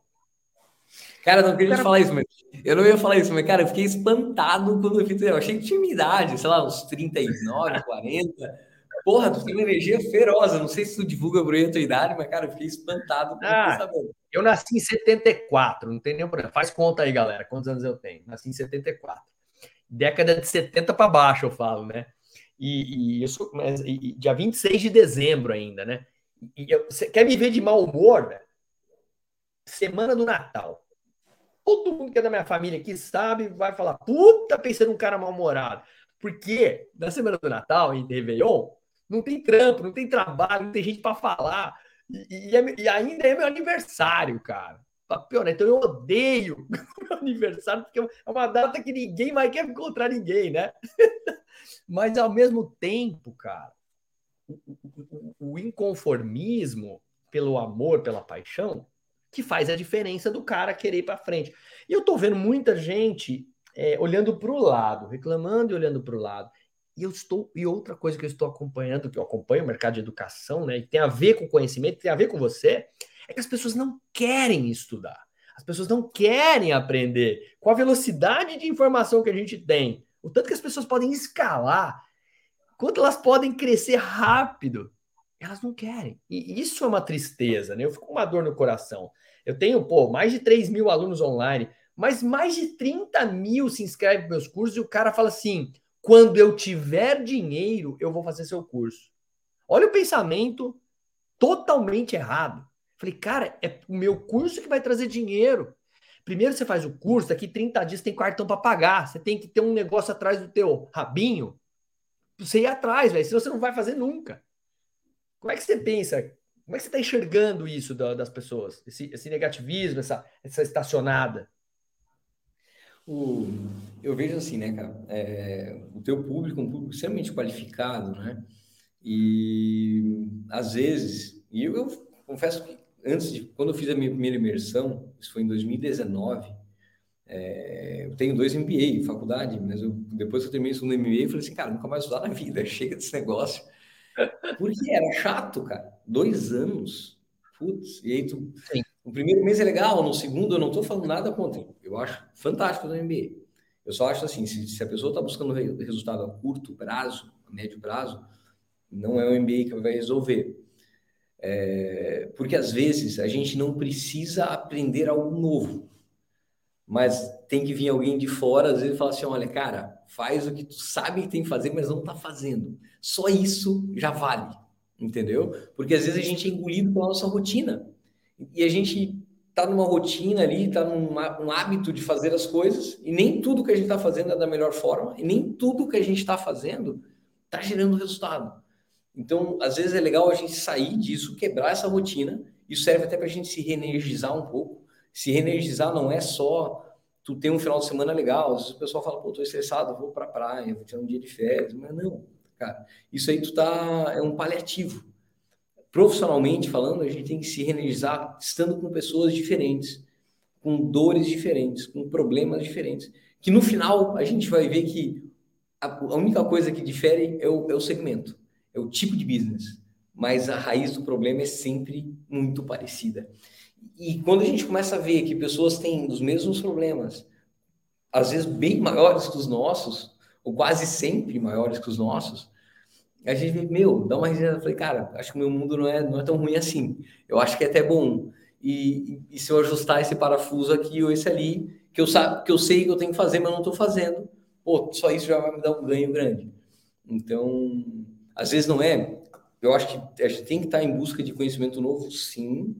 Cara, não queria cara... falar isso, mas eu não ia falar isso, mas, cara, eu fiquei espantado quando eu fiz. Eu achei que tinha minha idade, sei lá, uns 39, 40. Porra, tu tem uma energia feroz. não sei se tu divulga por aí a tua idade, mas, cara, eu fiquei espantado ah, Eu nasci em 74, não tem nenhum problema. Faz conta aí, galera, quantos anos eu tenho. Nasci em 74. Década de 70 para baixo, eu falo, né? E, e sou, mas, e, dia 26 de dezembro ainda, né? E eu, você quer me ver de mau humor, né? Semana do Natal. Todo mundo que é da minha família aqui sabe, vai falar, puta, pensando num cara mal-humorado. Porque na semana do Natal, em Réveillon, não tem trampo, não tem trabalho, não tem gente para falar. E, e, é, e, ainda é meu aniversário, cara. Pior, né? Então eu odeio meu aniversário, porque é uma data que ninguém mais quer encontrar ninguém, né? Mas ao mesmo tempo, cara, o, o, o inconformismo pelo amor, pela paixão, que faz a diferença do cara querer ir para frente. E eu tô vendo muita gente é, olhando para o lado, reclamando e olhando para o lado. E eu estou e outra coisa que eu estou acompanhando, que eu acompanho o mercado de educação, né, e tem a ver com conhecimento, tem a ver com você, é que as pessoas não querem estudar. As pessoas não querem aprender. Com a velocidade de informação que a gente tem, o tanto que as pessoas podem escalar, quanto elas podem crescer rápido, elas não querem. E isso é uma tristeza, né? Eu fico com uma dor no coração. Eu tenho, pô, mais de 3 mil alunos online, mas mais de 30 mil se inscrevem nos meus cursos e o cara fala assim: quando eu tiver dinheiro, eu vou fazer seu curso. Olha o pensamento totalmente errado. Falei, cara, é o meu curso que vai trazer dinheiro. Primeiro você faz o curso, daqui 30 dias tem cartão para pagar. Você tem que ter um negócio atrás do teu rabinho. Você ir atrás, velho, senão você não vai fazer nunca. Como é que você pensa? Como é que você está enxergando isso das pessoas? Esse, esse negativismo, essa, essa estacionada? O, eu vejo assim, né, cara? É, o teu público é um público extremamente qualificado, né? E às vezes, e eu, eu, confesso que antes de quando eu fiz a minha primeira imersão, isso foi em 2019. É, eu tenho dois MBA em faculdade, mas eu, depois que eu terminei o segundo MBA, eu falei assim, cara, nunca mais usar na vida, chega desse negócio. Porque era chato, cara. Dois anos. Putz, e aí tu. Sim. No primeiro mês é legal, no segundo eu não estou falando nada contra. Eu acho fantástico o MBA. Eu só acho assim, se, se a pessoa está buscando resultado a curto prazo, a médio prazo, não é o MBA que vai resolver. É, porque às vezes a gente não precisa aprender algo novo, mas tem que vir alguém de fora, às vezes, e falar assim: olha, cara, faz o que tu sabe que tem que fazer, mas não está fazendo. Só isso já vale, entendeu? Porque às vezes a gente é engolido pela nossa rotina e a gente está numa rotina ali, está num um hábito de fazer as coisas, e nem tudo que a gente está fazendo é da melhor forma, e nem tudo que a gente está fazendo está gerando resultado. Então, às vezes é legal a gente sair disso, quebrar essa rotina, isso serve até para a gente se reenergizar um pouco. Se reenergizar não é só tu ter um final de semana legal, às vezes o pessoal fala, pô, tô estressado, vou para a praia, vou ter um dia de férias, mas não, cara, isso aí tu tá, é um paliativo profissionalmente falando, a gente tem que se reenergizar estando com pessoas diferentes, com dores diferentes, com problemas diferentes. Que no final a gente vai ver que a, única coisa que difere é o, é o segmento, é o tipo de business. Mas a raiz do problema é sempre muito parecida. E quando a gente começa a ver que pessoas têm os mesmos problemas, às vezes bem maiores que os nossos, ou quase sempre maiores que os nossos, a gente, meu, dá uma risada. Falei, cara, acho que o meu mundo não é, não é tão ruim assim. Eu acho que é até bom. E, e, e se eu ajustar esse parafuso aqui ou esse ali, que eu, sabe, que eu sei que eu tenho que fazer, mas não estou fazendo, pô, só isso já vai me dar um ganho grande. Então, às vezes não é. Eu acho que a gente tem que estar em busca de conhecimento novo, sim,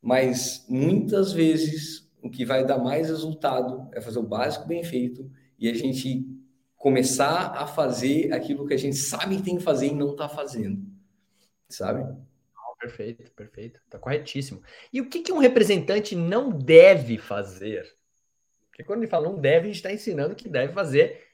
mas muitas vezes o que vai dar mais resultado é fazer o básico bem feito e a gente começar a fazer aquilo que a gente sabe que tem que fazer e não está fazendo, sabe? Perfeito, perfeito, está corretíssimo. E o que, que um representante não deve fazer? Porque quando ele fala não deve, a gente está ensinando que deve fazer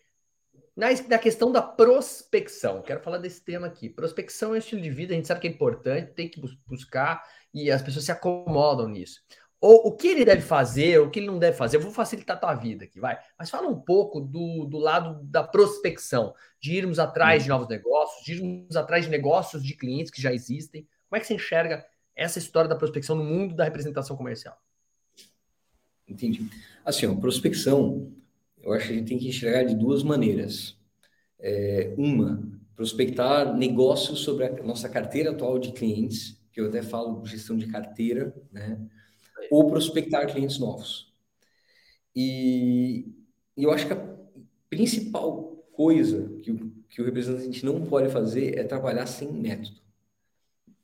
na, na questão da prospecção. Quero falar desse tema aqui. Prospecção é um estilo de vida, a gente sabe que é importante, tem que buscar e as pessoas se acomodam nisso. ou o que ele deve fazer, o que ele não deve fazer. Eu vou facilitar a tua vida aqui, vai. Mas fala um pouco do, do lado da prospecção, de irmos atrás de novos negócios, de irmos atrás de negócios de clientes que já existem. Como é que você enxerga essa história da prospecção no mundo da representação comercial? Entendi. Assim, ó, prospecção, eu acho que a gente tem que enxergar de duas maneiras. É, uma, prospectar negócios sobre a nossa carteira atual de clientes, que eu até falo gestão de carteira, né? ou prospectar clientes novos. E, e eu acho que a principal coisa que o, que o representante não pode fazer é trabalhar sem método.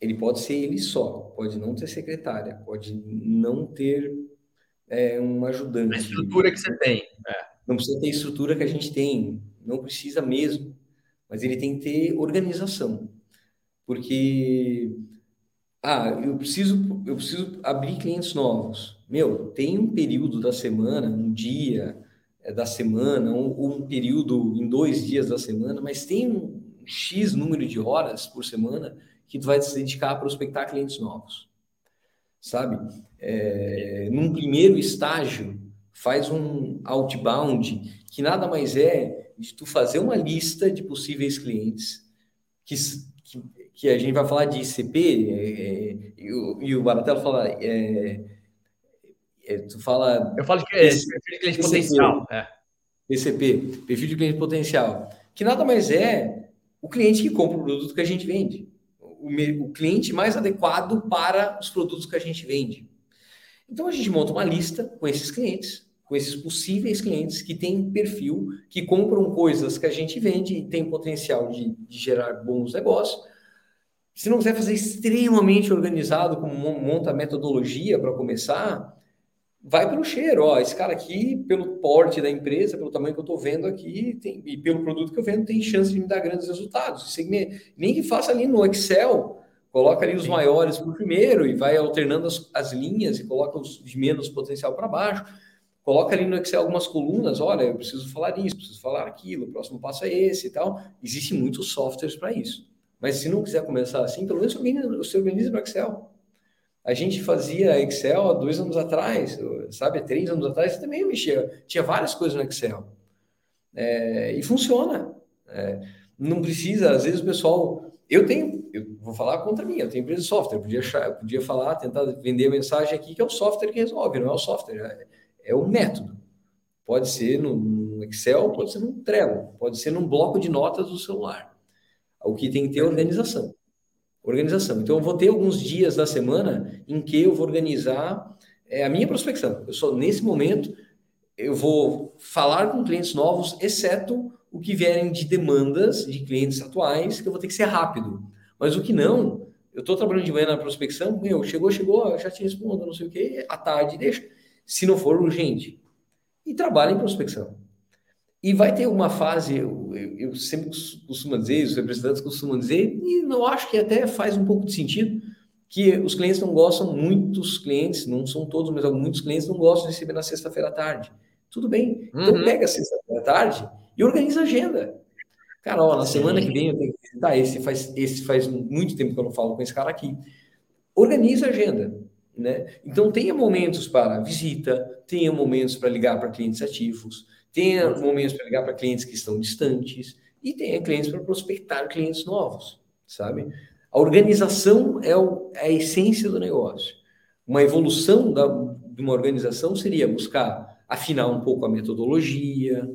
Ele pode ser ele só, pode não ter secretária, pode não ter é, um ajudante. A estrutura que você tem. É. Não precisa ter a estrutura que a gente tem, não precisa mesmo, mas ele tem que ter organização. Porque ah, eu preciso, eu preciso abrir clientes novos. Meu, tem um período da semana, um dia é, da semana, ou um, um período em dois dias da semana, mas tem um X número de horas por semana que tu vai se dedicar a prospectar clientes novos. Sabe? É, num primeiro estágio, faz um outbound, que nada mais é de tu fazer uma lista de possíveis clientes que, que que a gente vai falar de ICP, é, é, e, o, e o Baratelo fala. É, é, tu fala. Eu falo de é, perfil de cliente potencial. É. PCP, perfil de cliente potencial. Que nada mais é o cliente que compra o produto que a gente vende. O, o cliente mais adequado para os produtos que a gente vende. Então a gente monta uma lista com esses clientes, com esses possíveis clientes que têm perfil, que compram coisas que a gente vende e tem potencial de, de gerar bons negócios se não quiser fazer extremamente organizado, como monta a metodologia para começar, vai pelo cheiro. Ó, esse cara aqui, pelo porte da empresa, pelo tamanho que eu estou vendo aqui, tem, e pelo produto que eu vendo, tem chance de me dar grandes resultados. Nem que faça ali no Excel, coloca ali os maiores o primeiro e vai alternando as, as linhas e coloca os de menos potencial para baixo. Coloca ali no Excel algumas colunas, olha, eu preciso falar isso, preciso falar aquilo, o próximo passo é esse e tal. Existem muitos softwares para isso. Mas se não quiser começar assim, pelo menos você organiza no Excel. A gente fazia Excel há dois anos atrás, sabe? Há três anos atrás também mexia. Tinha várias coisas no Excel. É, e funciona. É, não precisa, às vezes o pessoal. Eu tenho, eu vou falar contra mim, eu tenho empresa de software. Eu podia, eu podia falar, tentar vender a mensagem aqui que é o software que resolve, não é o software, é, é o método. Pode ser no Excel, pode ser no Trello, pode ser num bloco de notas do celular. O que tem que ter é organização. Organização. Então, eu vou ter alguns dias da semana em que eu vou organizar é, a minha prospecção. Eu só, nesse momento, eu vou falar com clientes novos, exceto o que vierem de demandas de clientes atuais, que eu vou ter que ser rápido. Mas o que não, eu estou trabalhando de manhã na prospecção, meu, chegou, chegou, eu já te respondo, não sei o quê, à tarde, deixa. Se não for urgente. E trabalha em prospecção. E vai ter uma fase, eu, eu, sempre costumo dizer, os representantes costumam dizer, e não acho que até faz um pouco de sentido, que os clientes não gostam, muitos clientes, não são todos, mas muitos clientes não gostam de receber na sexta-feira à tarde. Tudo bem. Então uhum. pega a sexta-feira à tarde e organiza a agenda. Cara, ó, na semana que vem eu tenho que visitar esse faz, esse faz muito tempo que eu não falo com esse cara aqui. Organiza a agenda. Né? Então tenha momentos para visita, tenha momentos para ligar para clientes ativos, tenha momentos para ligar para clientes que estão distantes e tenha clientes para prospectar clientes novos, sabe? A organização é, o, é a essência do negócio. Uma evolução da, de uma organização seria buscar afinar um pouco a metodologia,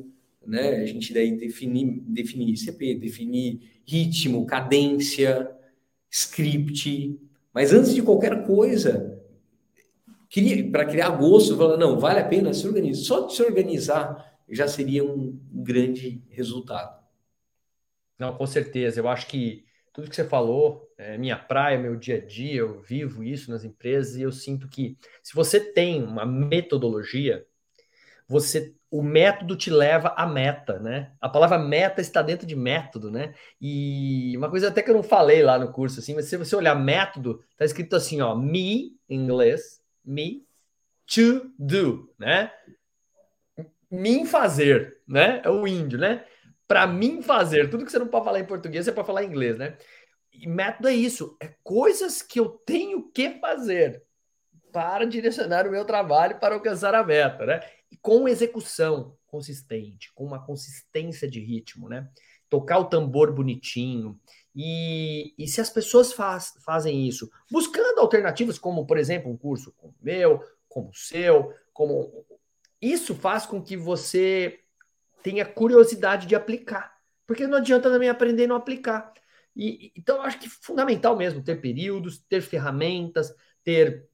né? A gente daí definir, definir ICP, definir ritmo, cadência, script. Mas antes de qualquer coisa, para criar gosto, falar, não, vale a pena se organizar. Só de se organizar já seria um grande resultado. Não, com certeza. Eu acho que tudo que você falou é minha praia, meu dia a dia, eu vivo isso nas empresas e eu sinto que se você tem uma metodologia, você o método te leva à meta, né? A palavra meta está dentro de método, né? E uma coisa até que eu não falei lá no curso assim, mas se você olhar método, tá escrito assim, ó, me em inglês, me to do, né? mim fazer, né? É o índio, né? Para mim fazer. Tudo que você não pode falar em português, você pode falar em inglês, né? E método é isso, é coisas que eu tenho que fazer para direcionar o meu trabalho para alcançar a meta, né? E com execução consistente, com uma consistência de ritmo, né? Tocar o tambor bonitinho. E, e se as pessoas faz, fazem isso, buscando alternativas, como, por exemplo, um curso como o meu, como o seu, como. Isso faz com que você tenha curiosidade de aplicar. Porque não adianta também aprender e não aplicar. E, então, eu acho que é fundamental mesmo ter períodos, ter ferramentas, ter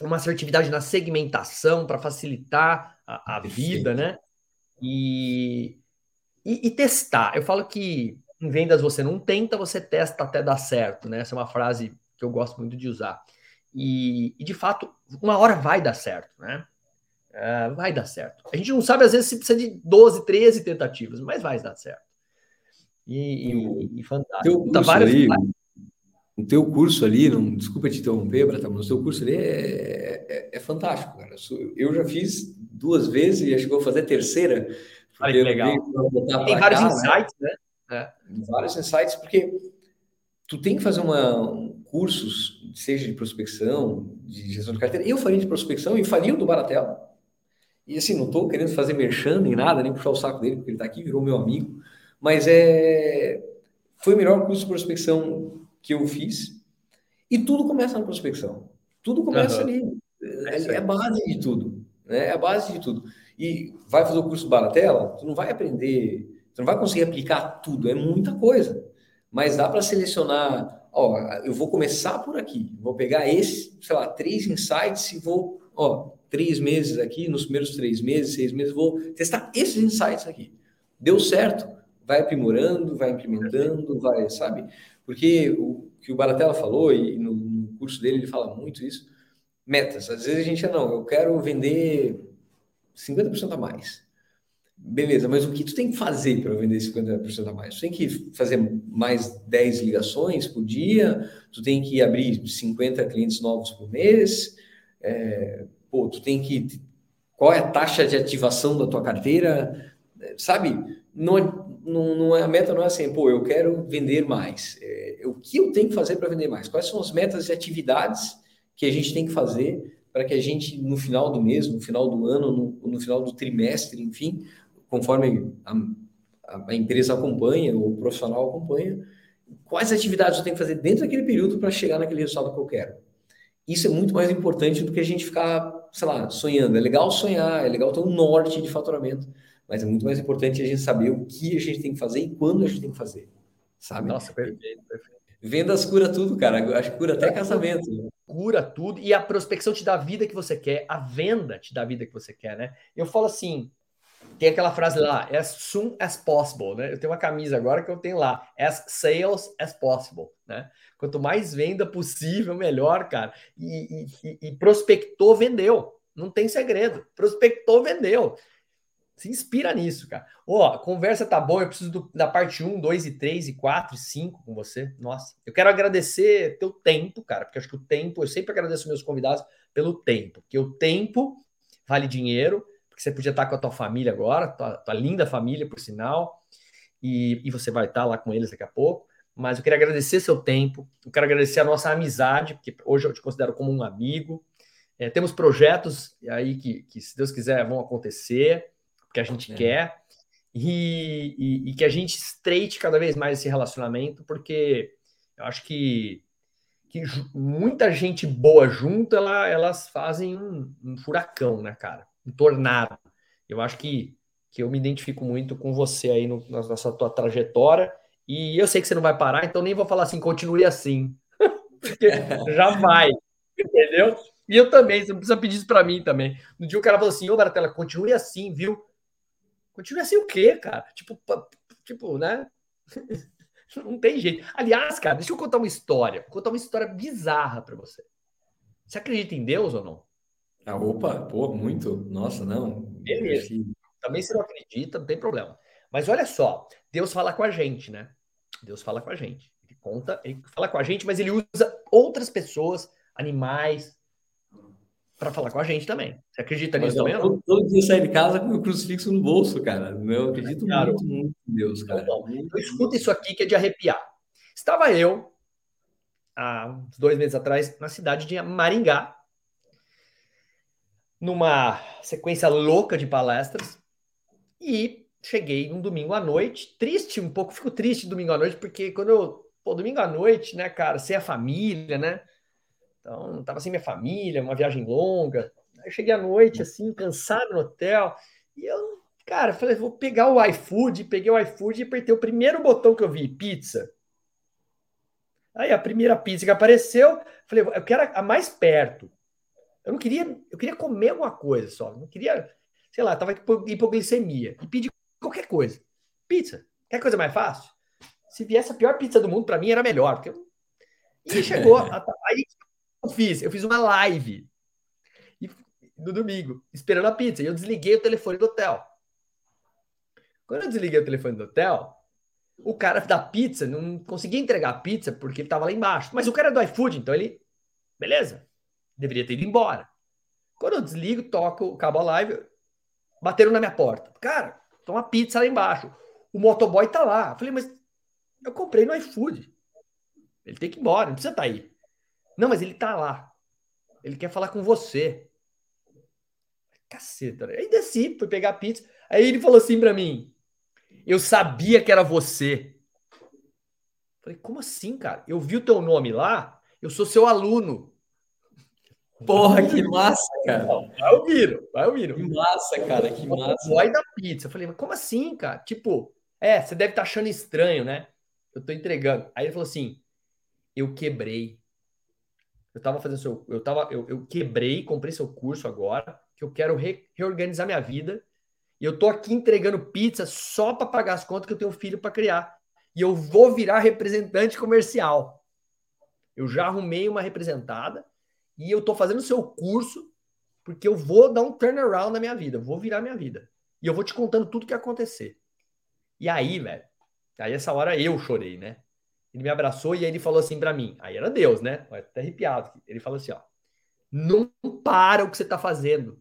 uma assertividade na segmentação para facilitar a, a vida, né? E, e, e, testar. Eu falo que em vendas você não tenta, você testa até dar certo, né? Essa é uma frase que eu gosto muito de usar. E, e de fato, uma hora vai dar certo, né? É, vai dar certo. A gente não sabe, às vezes, se precisa de 12, 13 tentativas, mas vai dar certo. E, e, e fantástico. Teu várias... ali, o teu curso ali, não, desculpa te interromper, Brata, mas o teu curso ali é, é, é, fantástico, cara. Eu já fiz duas vezes e que vou fazer a terceira. Olha que legal. Tem vários cá, né? insights, né? né? Vários insights, porque tu tem que fazer uma, um cursos, seja de prospecção, de gestão de carteira. Eu faria de prospecção e faria o do Baratella. E assim, não estou querendo fazer merchan nem nada, nem puxar o saco dele, porque ele está aqui, virou meu amigo. Mas é, foi o melhor curso de prospecção que eu fiz. E tudo começa na prospecção. Tudo começa uhum. ali. É, é a base de tudo. Né? É a base de tudo. E vai fazer o curso Baratella, tu não vai aprender, tu não vai conseguir aplicar tudo, é muita coisa. Mas dá para selecionar, ó, eu vou começar por aqui, vou pegar esse, sei lá, três insights e vou, ó, três meses aqui, nos primeiros três meses, seis meses, vou testar esses insights aqui. Deu certo, vai aprimorando, vai implementando, vai, sabe? Porque o que o Baratella falou, e no, curso dele ele fala muito isso, metas. Às vezes a gente, não, eu quero vender 50% a mais. Beleza, mas o que tu tem que fazer para vender 50% a mais? Tu tem que fazer mais 10 ligações por dia, tu tem que abrir 50 clientes novos por mês, é, pô, tu tem que... Qual é a taxa de ativação da tua carteira? Sabe? Não, é, não, não é, a meta não é assim, pô, eu quero vender mais. É, o que eu tenho que fazer para vender mais? Quais são as metas e atividades que a gente tem que fazer para que a gente, no final do mês, no final do ano, no, no final do trimestre, enfim, conforme a, a, empresa acompanha, ou o profissional acompanha, quais atividades eu tenho que fazer dentro daquele período para chegar naquele resultado que eu quero. Isso é muito mais importante do que a gente ficar, sei lá, sonhando. É legal sonhar, é legal ter um norte de faturamento, mas é muito mais importante a gente saber o que a gente tem que fazer e quando a gente tem que fazer, sabe? Nossa, perfeito, perfeito. Vendas cura tudo, cara. Acho que cura até casamento. Cura tudo e a prospecção te dá a vida que você quer, a venda te dá a vida que você quer, né? Eu falo assim, tem aquela frase lá, as soon as possible, né? Eu tenho uma camisa agora que eu tenho lá, as sales as possible, né? Quanto mais venda possível, melhor, cara. E, e, e prospectou, vendeu. Não tem segredo. Prospectou, vendeu. Se inspira nisso, cara. Ó, a conversa tá boa, eu preciso do, da parte 1, 2 e 3 e 4 e 5 com você. Nossa, eu quero agradecer teu tempo, cara, porque acho que o tempo, eu sempre agradeço meus convidados pelo tempo, porque o tempo vale dinheiro, porque você podia estar com a tua família agora, tua, tua linda família, por sinal, e, e você vai estar lá com eles daqui a pouco. Mas eu queria agradecer seu tempo, eu quero agradecer a nossa amizade, porque hoje eu te considero como um amigo. É, temos projetos aí que, que, se Deus quiser, vão acontecer que a gente é. quer e, e, e, que a gente estreite cada vez mais esse relacionamento, porque eu acho que, que muita gente boa junto, ela, elas fazem um, um, furacão, né, cara? Um tornado. Eu acho que, que eu me identifico muito com você aí no, nessa tua trajetória e eu sei que você não vai parar, então nem vou falar assim, continue assim. porque já vai, entendeu? E eu também, você não precisa pedir isso para mim também. No dia o cara falou assim, ô Baratela, continue assim, viu? Continua assim o quê, cara? Tipo, tipo, né? Não tem jeito. Aliás, cara, deixa eu contar uma história. Vou contar uma história bizarra para você. Você acredita em Deus ou não? Ah, opa, pô, muito. Nossa, não. Beleza. Também se não acredita, não tem problema. Mas olha só, Deus fala com a gente, né? Deus fala com a gente. Ele conta, ele fala com a gente, mas ele usa outras pessoas, animais, para falar com a gente também. Você acredita nisso também? Todo, todo dia sair de casa com o crucifixo no bolso, cara. Eu acredito claro. muito, muito em Deus, cara. Então, então, escuta isso aqui que é de arrepiar. Estava eu, há uns dois meses atrás, na cidade de Maringá, numa sequência louca de palestras e cheguei um domingo à noite, triste, um pouco, fico triste domingo à noite, porque quando eu, pô, domingo à noite, né, cara, sem a família, né? Então, tava sem minha família, uma viagem longa. Aí eu cheguei à noite, assim, cansado no hotel, e eu, cara, falei, vou pegar o iFood, peguei o iFood e apertei o primeiro botão que eu vi, pizza. Aí a primeira pizza que apareceu, falei, eu quero a mais perto. Eu não queria, eu queria comer alguma coisa só. Não queria, sei lá, tava com hipoglicemia. E pedi qualquer coisa. Pizza. Quer coisa mais fácil? Se viesse a pior pizza do mundo, para mim era melhor. Porque eu... E chegou. a... aí eu fiz? Eu fiz uma live no domingo, esperando a pizza. E eu desliguei o telefone do hotel. Quando eu desliguei o telefone do hotel, o cara da pizza não conseguia entregar a pizza porque ele estava lá embaixo. Mas o cara é do iFood, então ele. Beleza. Deveria ter ido embora. Quando eu desligo, toco, acabo a live, bateram na minha porta. Cara, tem uma pizza lá embaixo. O motoboy tá lá. Eu falei, mas eu comprei no iFood. Ele tem que ir embora, não precisa estar tá aí. Não, mas ele tá lá. Ele quer falar com você. Caceta. Aí desci, fui pegar a pizza. Aí ele falou assim para mim: Eu sabia que era você. Falei, como assim, cara? Eu vi o teu nome lá, eu sou seu aluno. Porra, que massa, cara. Vai ouvindo, vai ouvindo. Que massa, cara, que massa. Boy da pizza. Eu falei, mas como assim, cara? Tipo, é, você deve estar tá achando estranho, né? Eu tô entregando. Aí ele falou assim: eu quebrei. Eu tava fazendo seu. Eu tava. Eu, eu quebrei, comprei seu curso agora, que eu quero re, reorganizar minha vida. E eu tô aqui entregando pizza só para pagar as contas que eu tenho filho para criar. E eu vou virar representante comercial. Eu já arrumei uma representada e eu tô fazendo seu curso porque eu vou dar um turnaround na minha vida, vou virar minha vida. E eu vou te contando tudo que acontecer. E aí, velho, aí essa hora eu chorei, né? Ele me abraçou e aí ele falou assim para mim, aí era Deus, né? Até arrepiado. Ele falou assim, ó, não para o que você tá fazendo.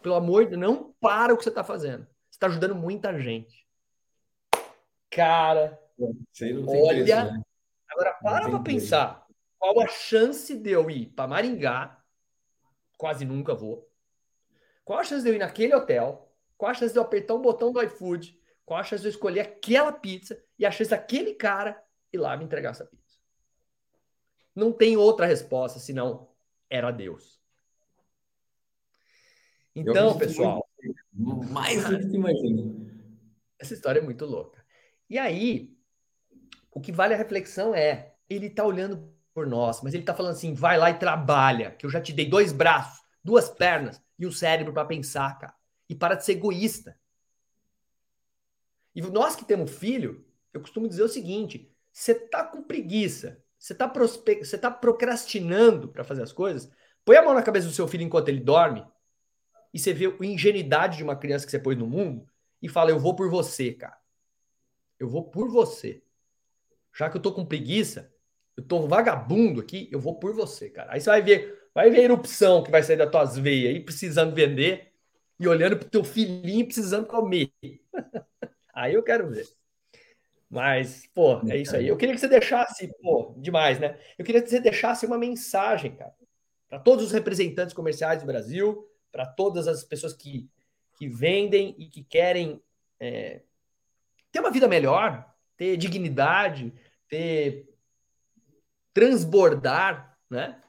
Pelo amor de Deus, não para o que você tá fazendo. Você tá ajudando muita gente. Cara, olha, preço, né? agora para pra pensar qual a chance de eu ir para Maringá? Quase nunca vou. Qual a chance de eu ir naquele hotel? Qual a chance de eu apertar um botão do iFood? Qual a chance de eu escolher aquela pizza e a chance daquele cara ir lá me entregar essa pizza? Não tem outra resposta senão era Deus. Então, pessoal. Mais do que tu imagina. Essa história é muito louca. E aí, o que vale a reflexão é: ele está olhando por nós, mas ele está falando assim: vai lá e trabalha, que eu já te dei dois braços, duas pernas e um cérebro para pensar, cara. E para de ser egoísta. E nós que temos filho, eu costumo dizer o seguinte: você tá com preguiça, você tá, prospe... você tá procrastinando para fazer as coisas, põe a mão na cabeça do seu filho enquanto ele dorme e você vê a ingenuidade de uma criança que você pôs no mundo e fala: eu vou por você, cara. Eu vou por você. Já que eu tô com preguiça, eu tô vagabundo aqui, eu vou por você, cara. Aí você vai ver, vai ver a erupção que vai sair das tuas veias aí, precisando vender, e olhando pro teu filhinho precisando comer. aí eu quero ver. Mas, pô, é isso aí. Eu queria que você deixasse, pô, demais, né? Eu queria que você deixasse uma mensagem, cara, para todos os representantes comerciais do Brasil, para todas as pessoas que, que vendem e que querem é, ter uma vida melhor, ter dignidade, ter transbordar, né?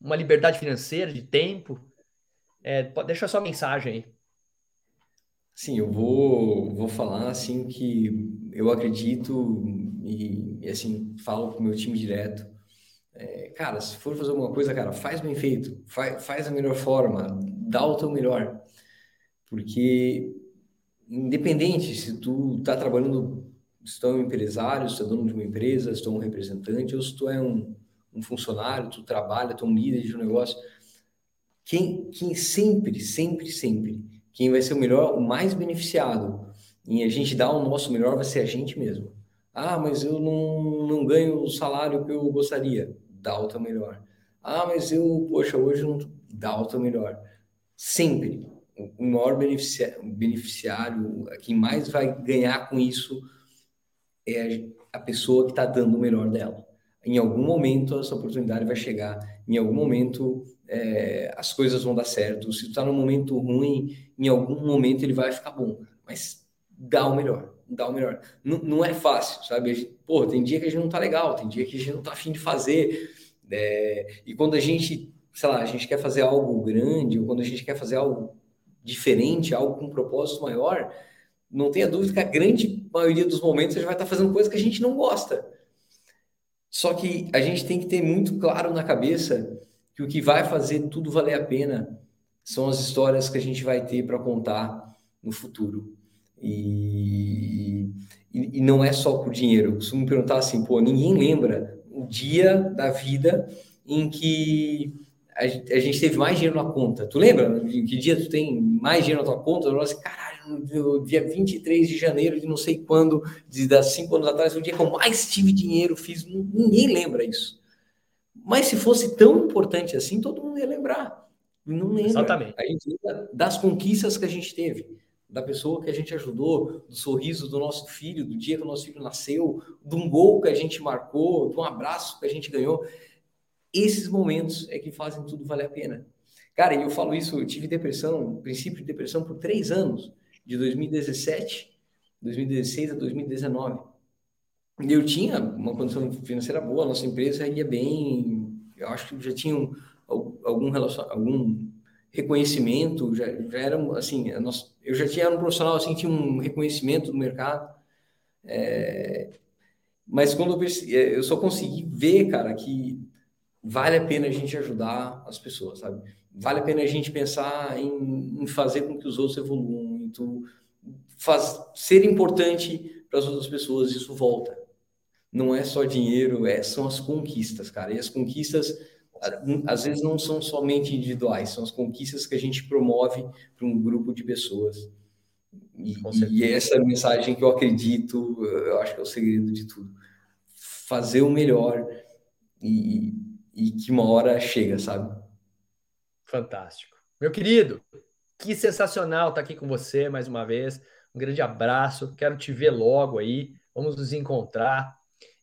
Uma liberdade financeira, de tempo. É, deixa a sua mensagem aí. Sim, eu vou, vou falar assim que eu acredito e, e assim falo com o meu time direto. É, cara, se for fazer alguma coisa, cara, faz bem feito, faz, faz da melhor forma, dá o teu melhor. Porque independente se tu tá trabalhando se tu é um empresário, se tu é dono de uma empresa, se tu é um representante, ou se tu é um, um funcionário, tu trabalha, tu é um líder de um negócio, quem, quem sempre, sempre, sempre, quem vai ser o melhor, o mais beneficiado em a gente dar o nosso melhor vai ser a gente mesmo. Ah, mas eu não, não ganho o salário que eu gostaria. Dá o teu melhor. Ah, mas eu, poxa, hoje não. Dá o teu melhor. Sempre. O maior beneficiário, quem mais vai ganhar com isso é a pessoa que está dando o melhor dela. em algum momento essa oportunidade vai chegar, em algum momento é, as coisas vão dar certo. Se tu tá num momento ruim, em algum momento ele vai ficar bom, mas dá o melhor, dá o melhor. Não, não é fácil, sabe? Pô, tem dia que a gente não tá legal, tem dia que a gente não tá afim de fazer. É, e quando a gente, sei lá, a gente quer fazer algo grande, ou quando a gente quer fazer algo diferente, algo com um propósito maior, não tenha dúvida que a grande maioria dos momentos a gente vai estar fazendo coisa que a gente não gosta. Só que a gente tem que ter muito claro na cabeça que o que vai fazer tudo valer a pena são as histórias que a gente vai ter para contar no futuro. E, e, e, não é só por dinheiro. Eu costumo perguntar assim, pô, ninguém lembra o dia da vida em que a, a gente teve mais dinheiro na conta. Tu lembra? Que dia tu tem mais dinheiro na tua conta? Eu assim, caralho, no dia 23 de janeiro de não sei quando, de das cinco anos atrás, o dia que eu mais tive dinheiro, fiz. Ninguém lembra isso. Mas se fosse tão importante assim, todo mundo ia lembrar. Não lembra. Exatamente. A gente lembra das conquistas que a gente teve da pessoa que a gente ajudou, do sorriso do nosso filho, do dia que o nosso filho nasceu, de um gol que a gente marcou, de um abraço que a gente ganhou. Esses momentos é que fazem tudo valer a pena. Cara, e eu falo isso, eu tive depressão, princípio de depressão por três anos, de 2017, 2016 a 2019. E eu tinha uma condição financeira boa, nossa empresa ia bem, eu acho que já tinha algum, relacion, algum reconhecimento, já, já era assim, nossa, eu já tinha um profissional assim, tinha um reconhecimento do mercado. É, mas quando eu, percebi, é, eu só consegui ver, cara, que vale a pena a gente ajudar as pessoas, sabe? Vale a pena a gente pensar em, em fazer com que os outros evoluam, então faz, ser importante para as outras pessoas, isso volta. Não é só dinheiro, é, são as conquistas, cara. E as conquistas às vezes não são somente individuais, são as conquistas que a gente promove para um grupo de pessoas. E, e essa é a mensagem que eu acredito, eu acho que é o segredo de tudo. Fazer o melhor e, e que uma hora chega, sabe? Fantástico. Meu querido, que sensacional estar aqui com você mais uma vez. Um grande abraço. Quero te ver logo aí. Vamos nos encontrar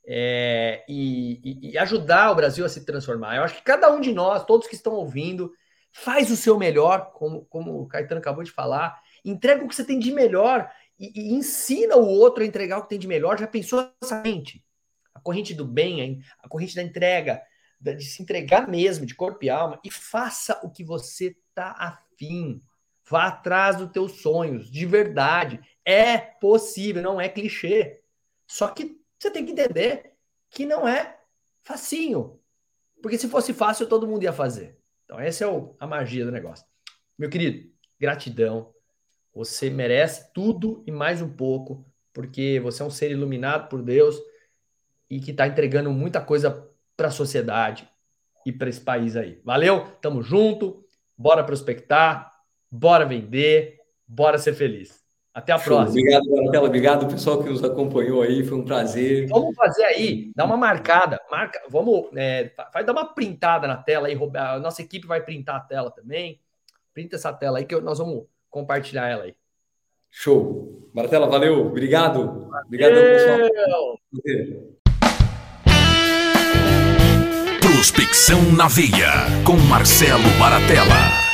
é, e, e, ajudar o Brasil a se transformar. Eu acho que cada um de nós, todos que estão ouvindo, faz o seu melhor, como, como o Caetano acabou de falar, entrega o que você tem de melhor e, e ensina o outro a entregar o que tem de melhor. Já pensou essa corrente? A corrente do bem, a corrente da entrega, de se entregar mesmo, de corpo e alma, e faça o que você tá afim. Vá atrás dos teus sonhos, de verdade. É possível, não é clichê. Só que você tem que entender que não é facinho. Porque se fosse fácil, todo mundo ia fazer. Então, essa é o, a magia do negócio. Meu querido, gratidão. Você merece tudo e mais um pouco, porque você é um ser iluminado por Deus e que está entregando muita coisa para a sociedade e para esse país aí. Valeu, tamo junto, bora prospectar, bora vender, bora ser feliz. Até a próxima. Obrigado, Marcela. Obrigado, pessoal que nos acompanhou aí. Foi um prazer. Vamos fazer aí, dá uma marcada. Marca, vamos, é, vai dar uma printada na tela aí. A nossa equipe vai printar a tela também. Printa essa tela aí que nós vamos compartilhar ela aí. Show. Martela, valeu. Obrigado. Obrigado, pessoal. Prospecção na Veia, com Marcelo Baratella.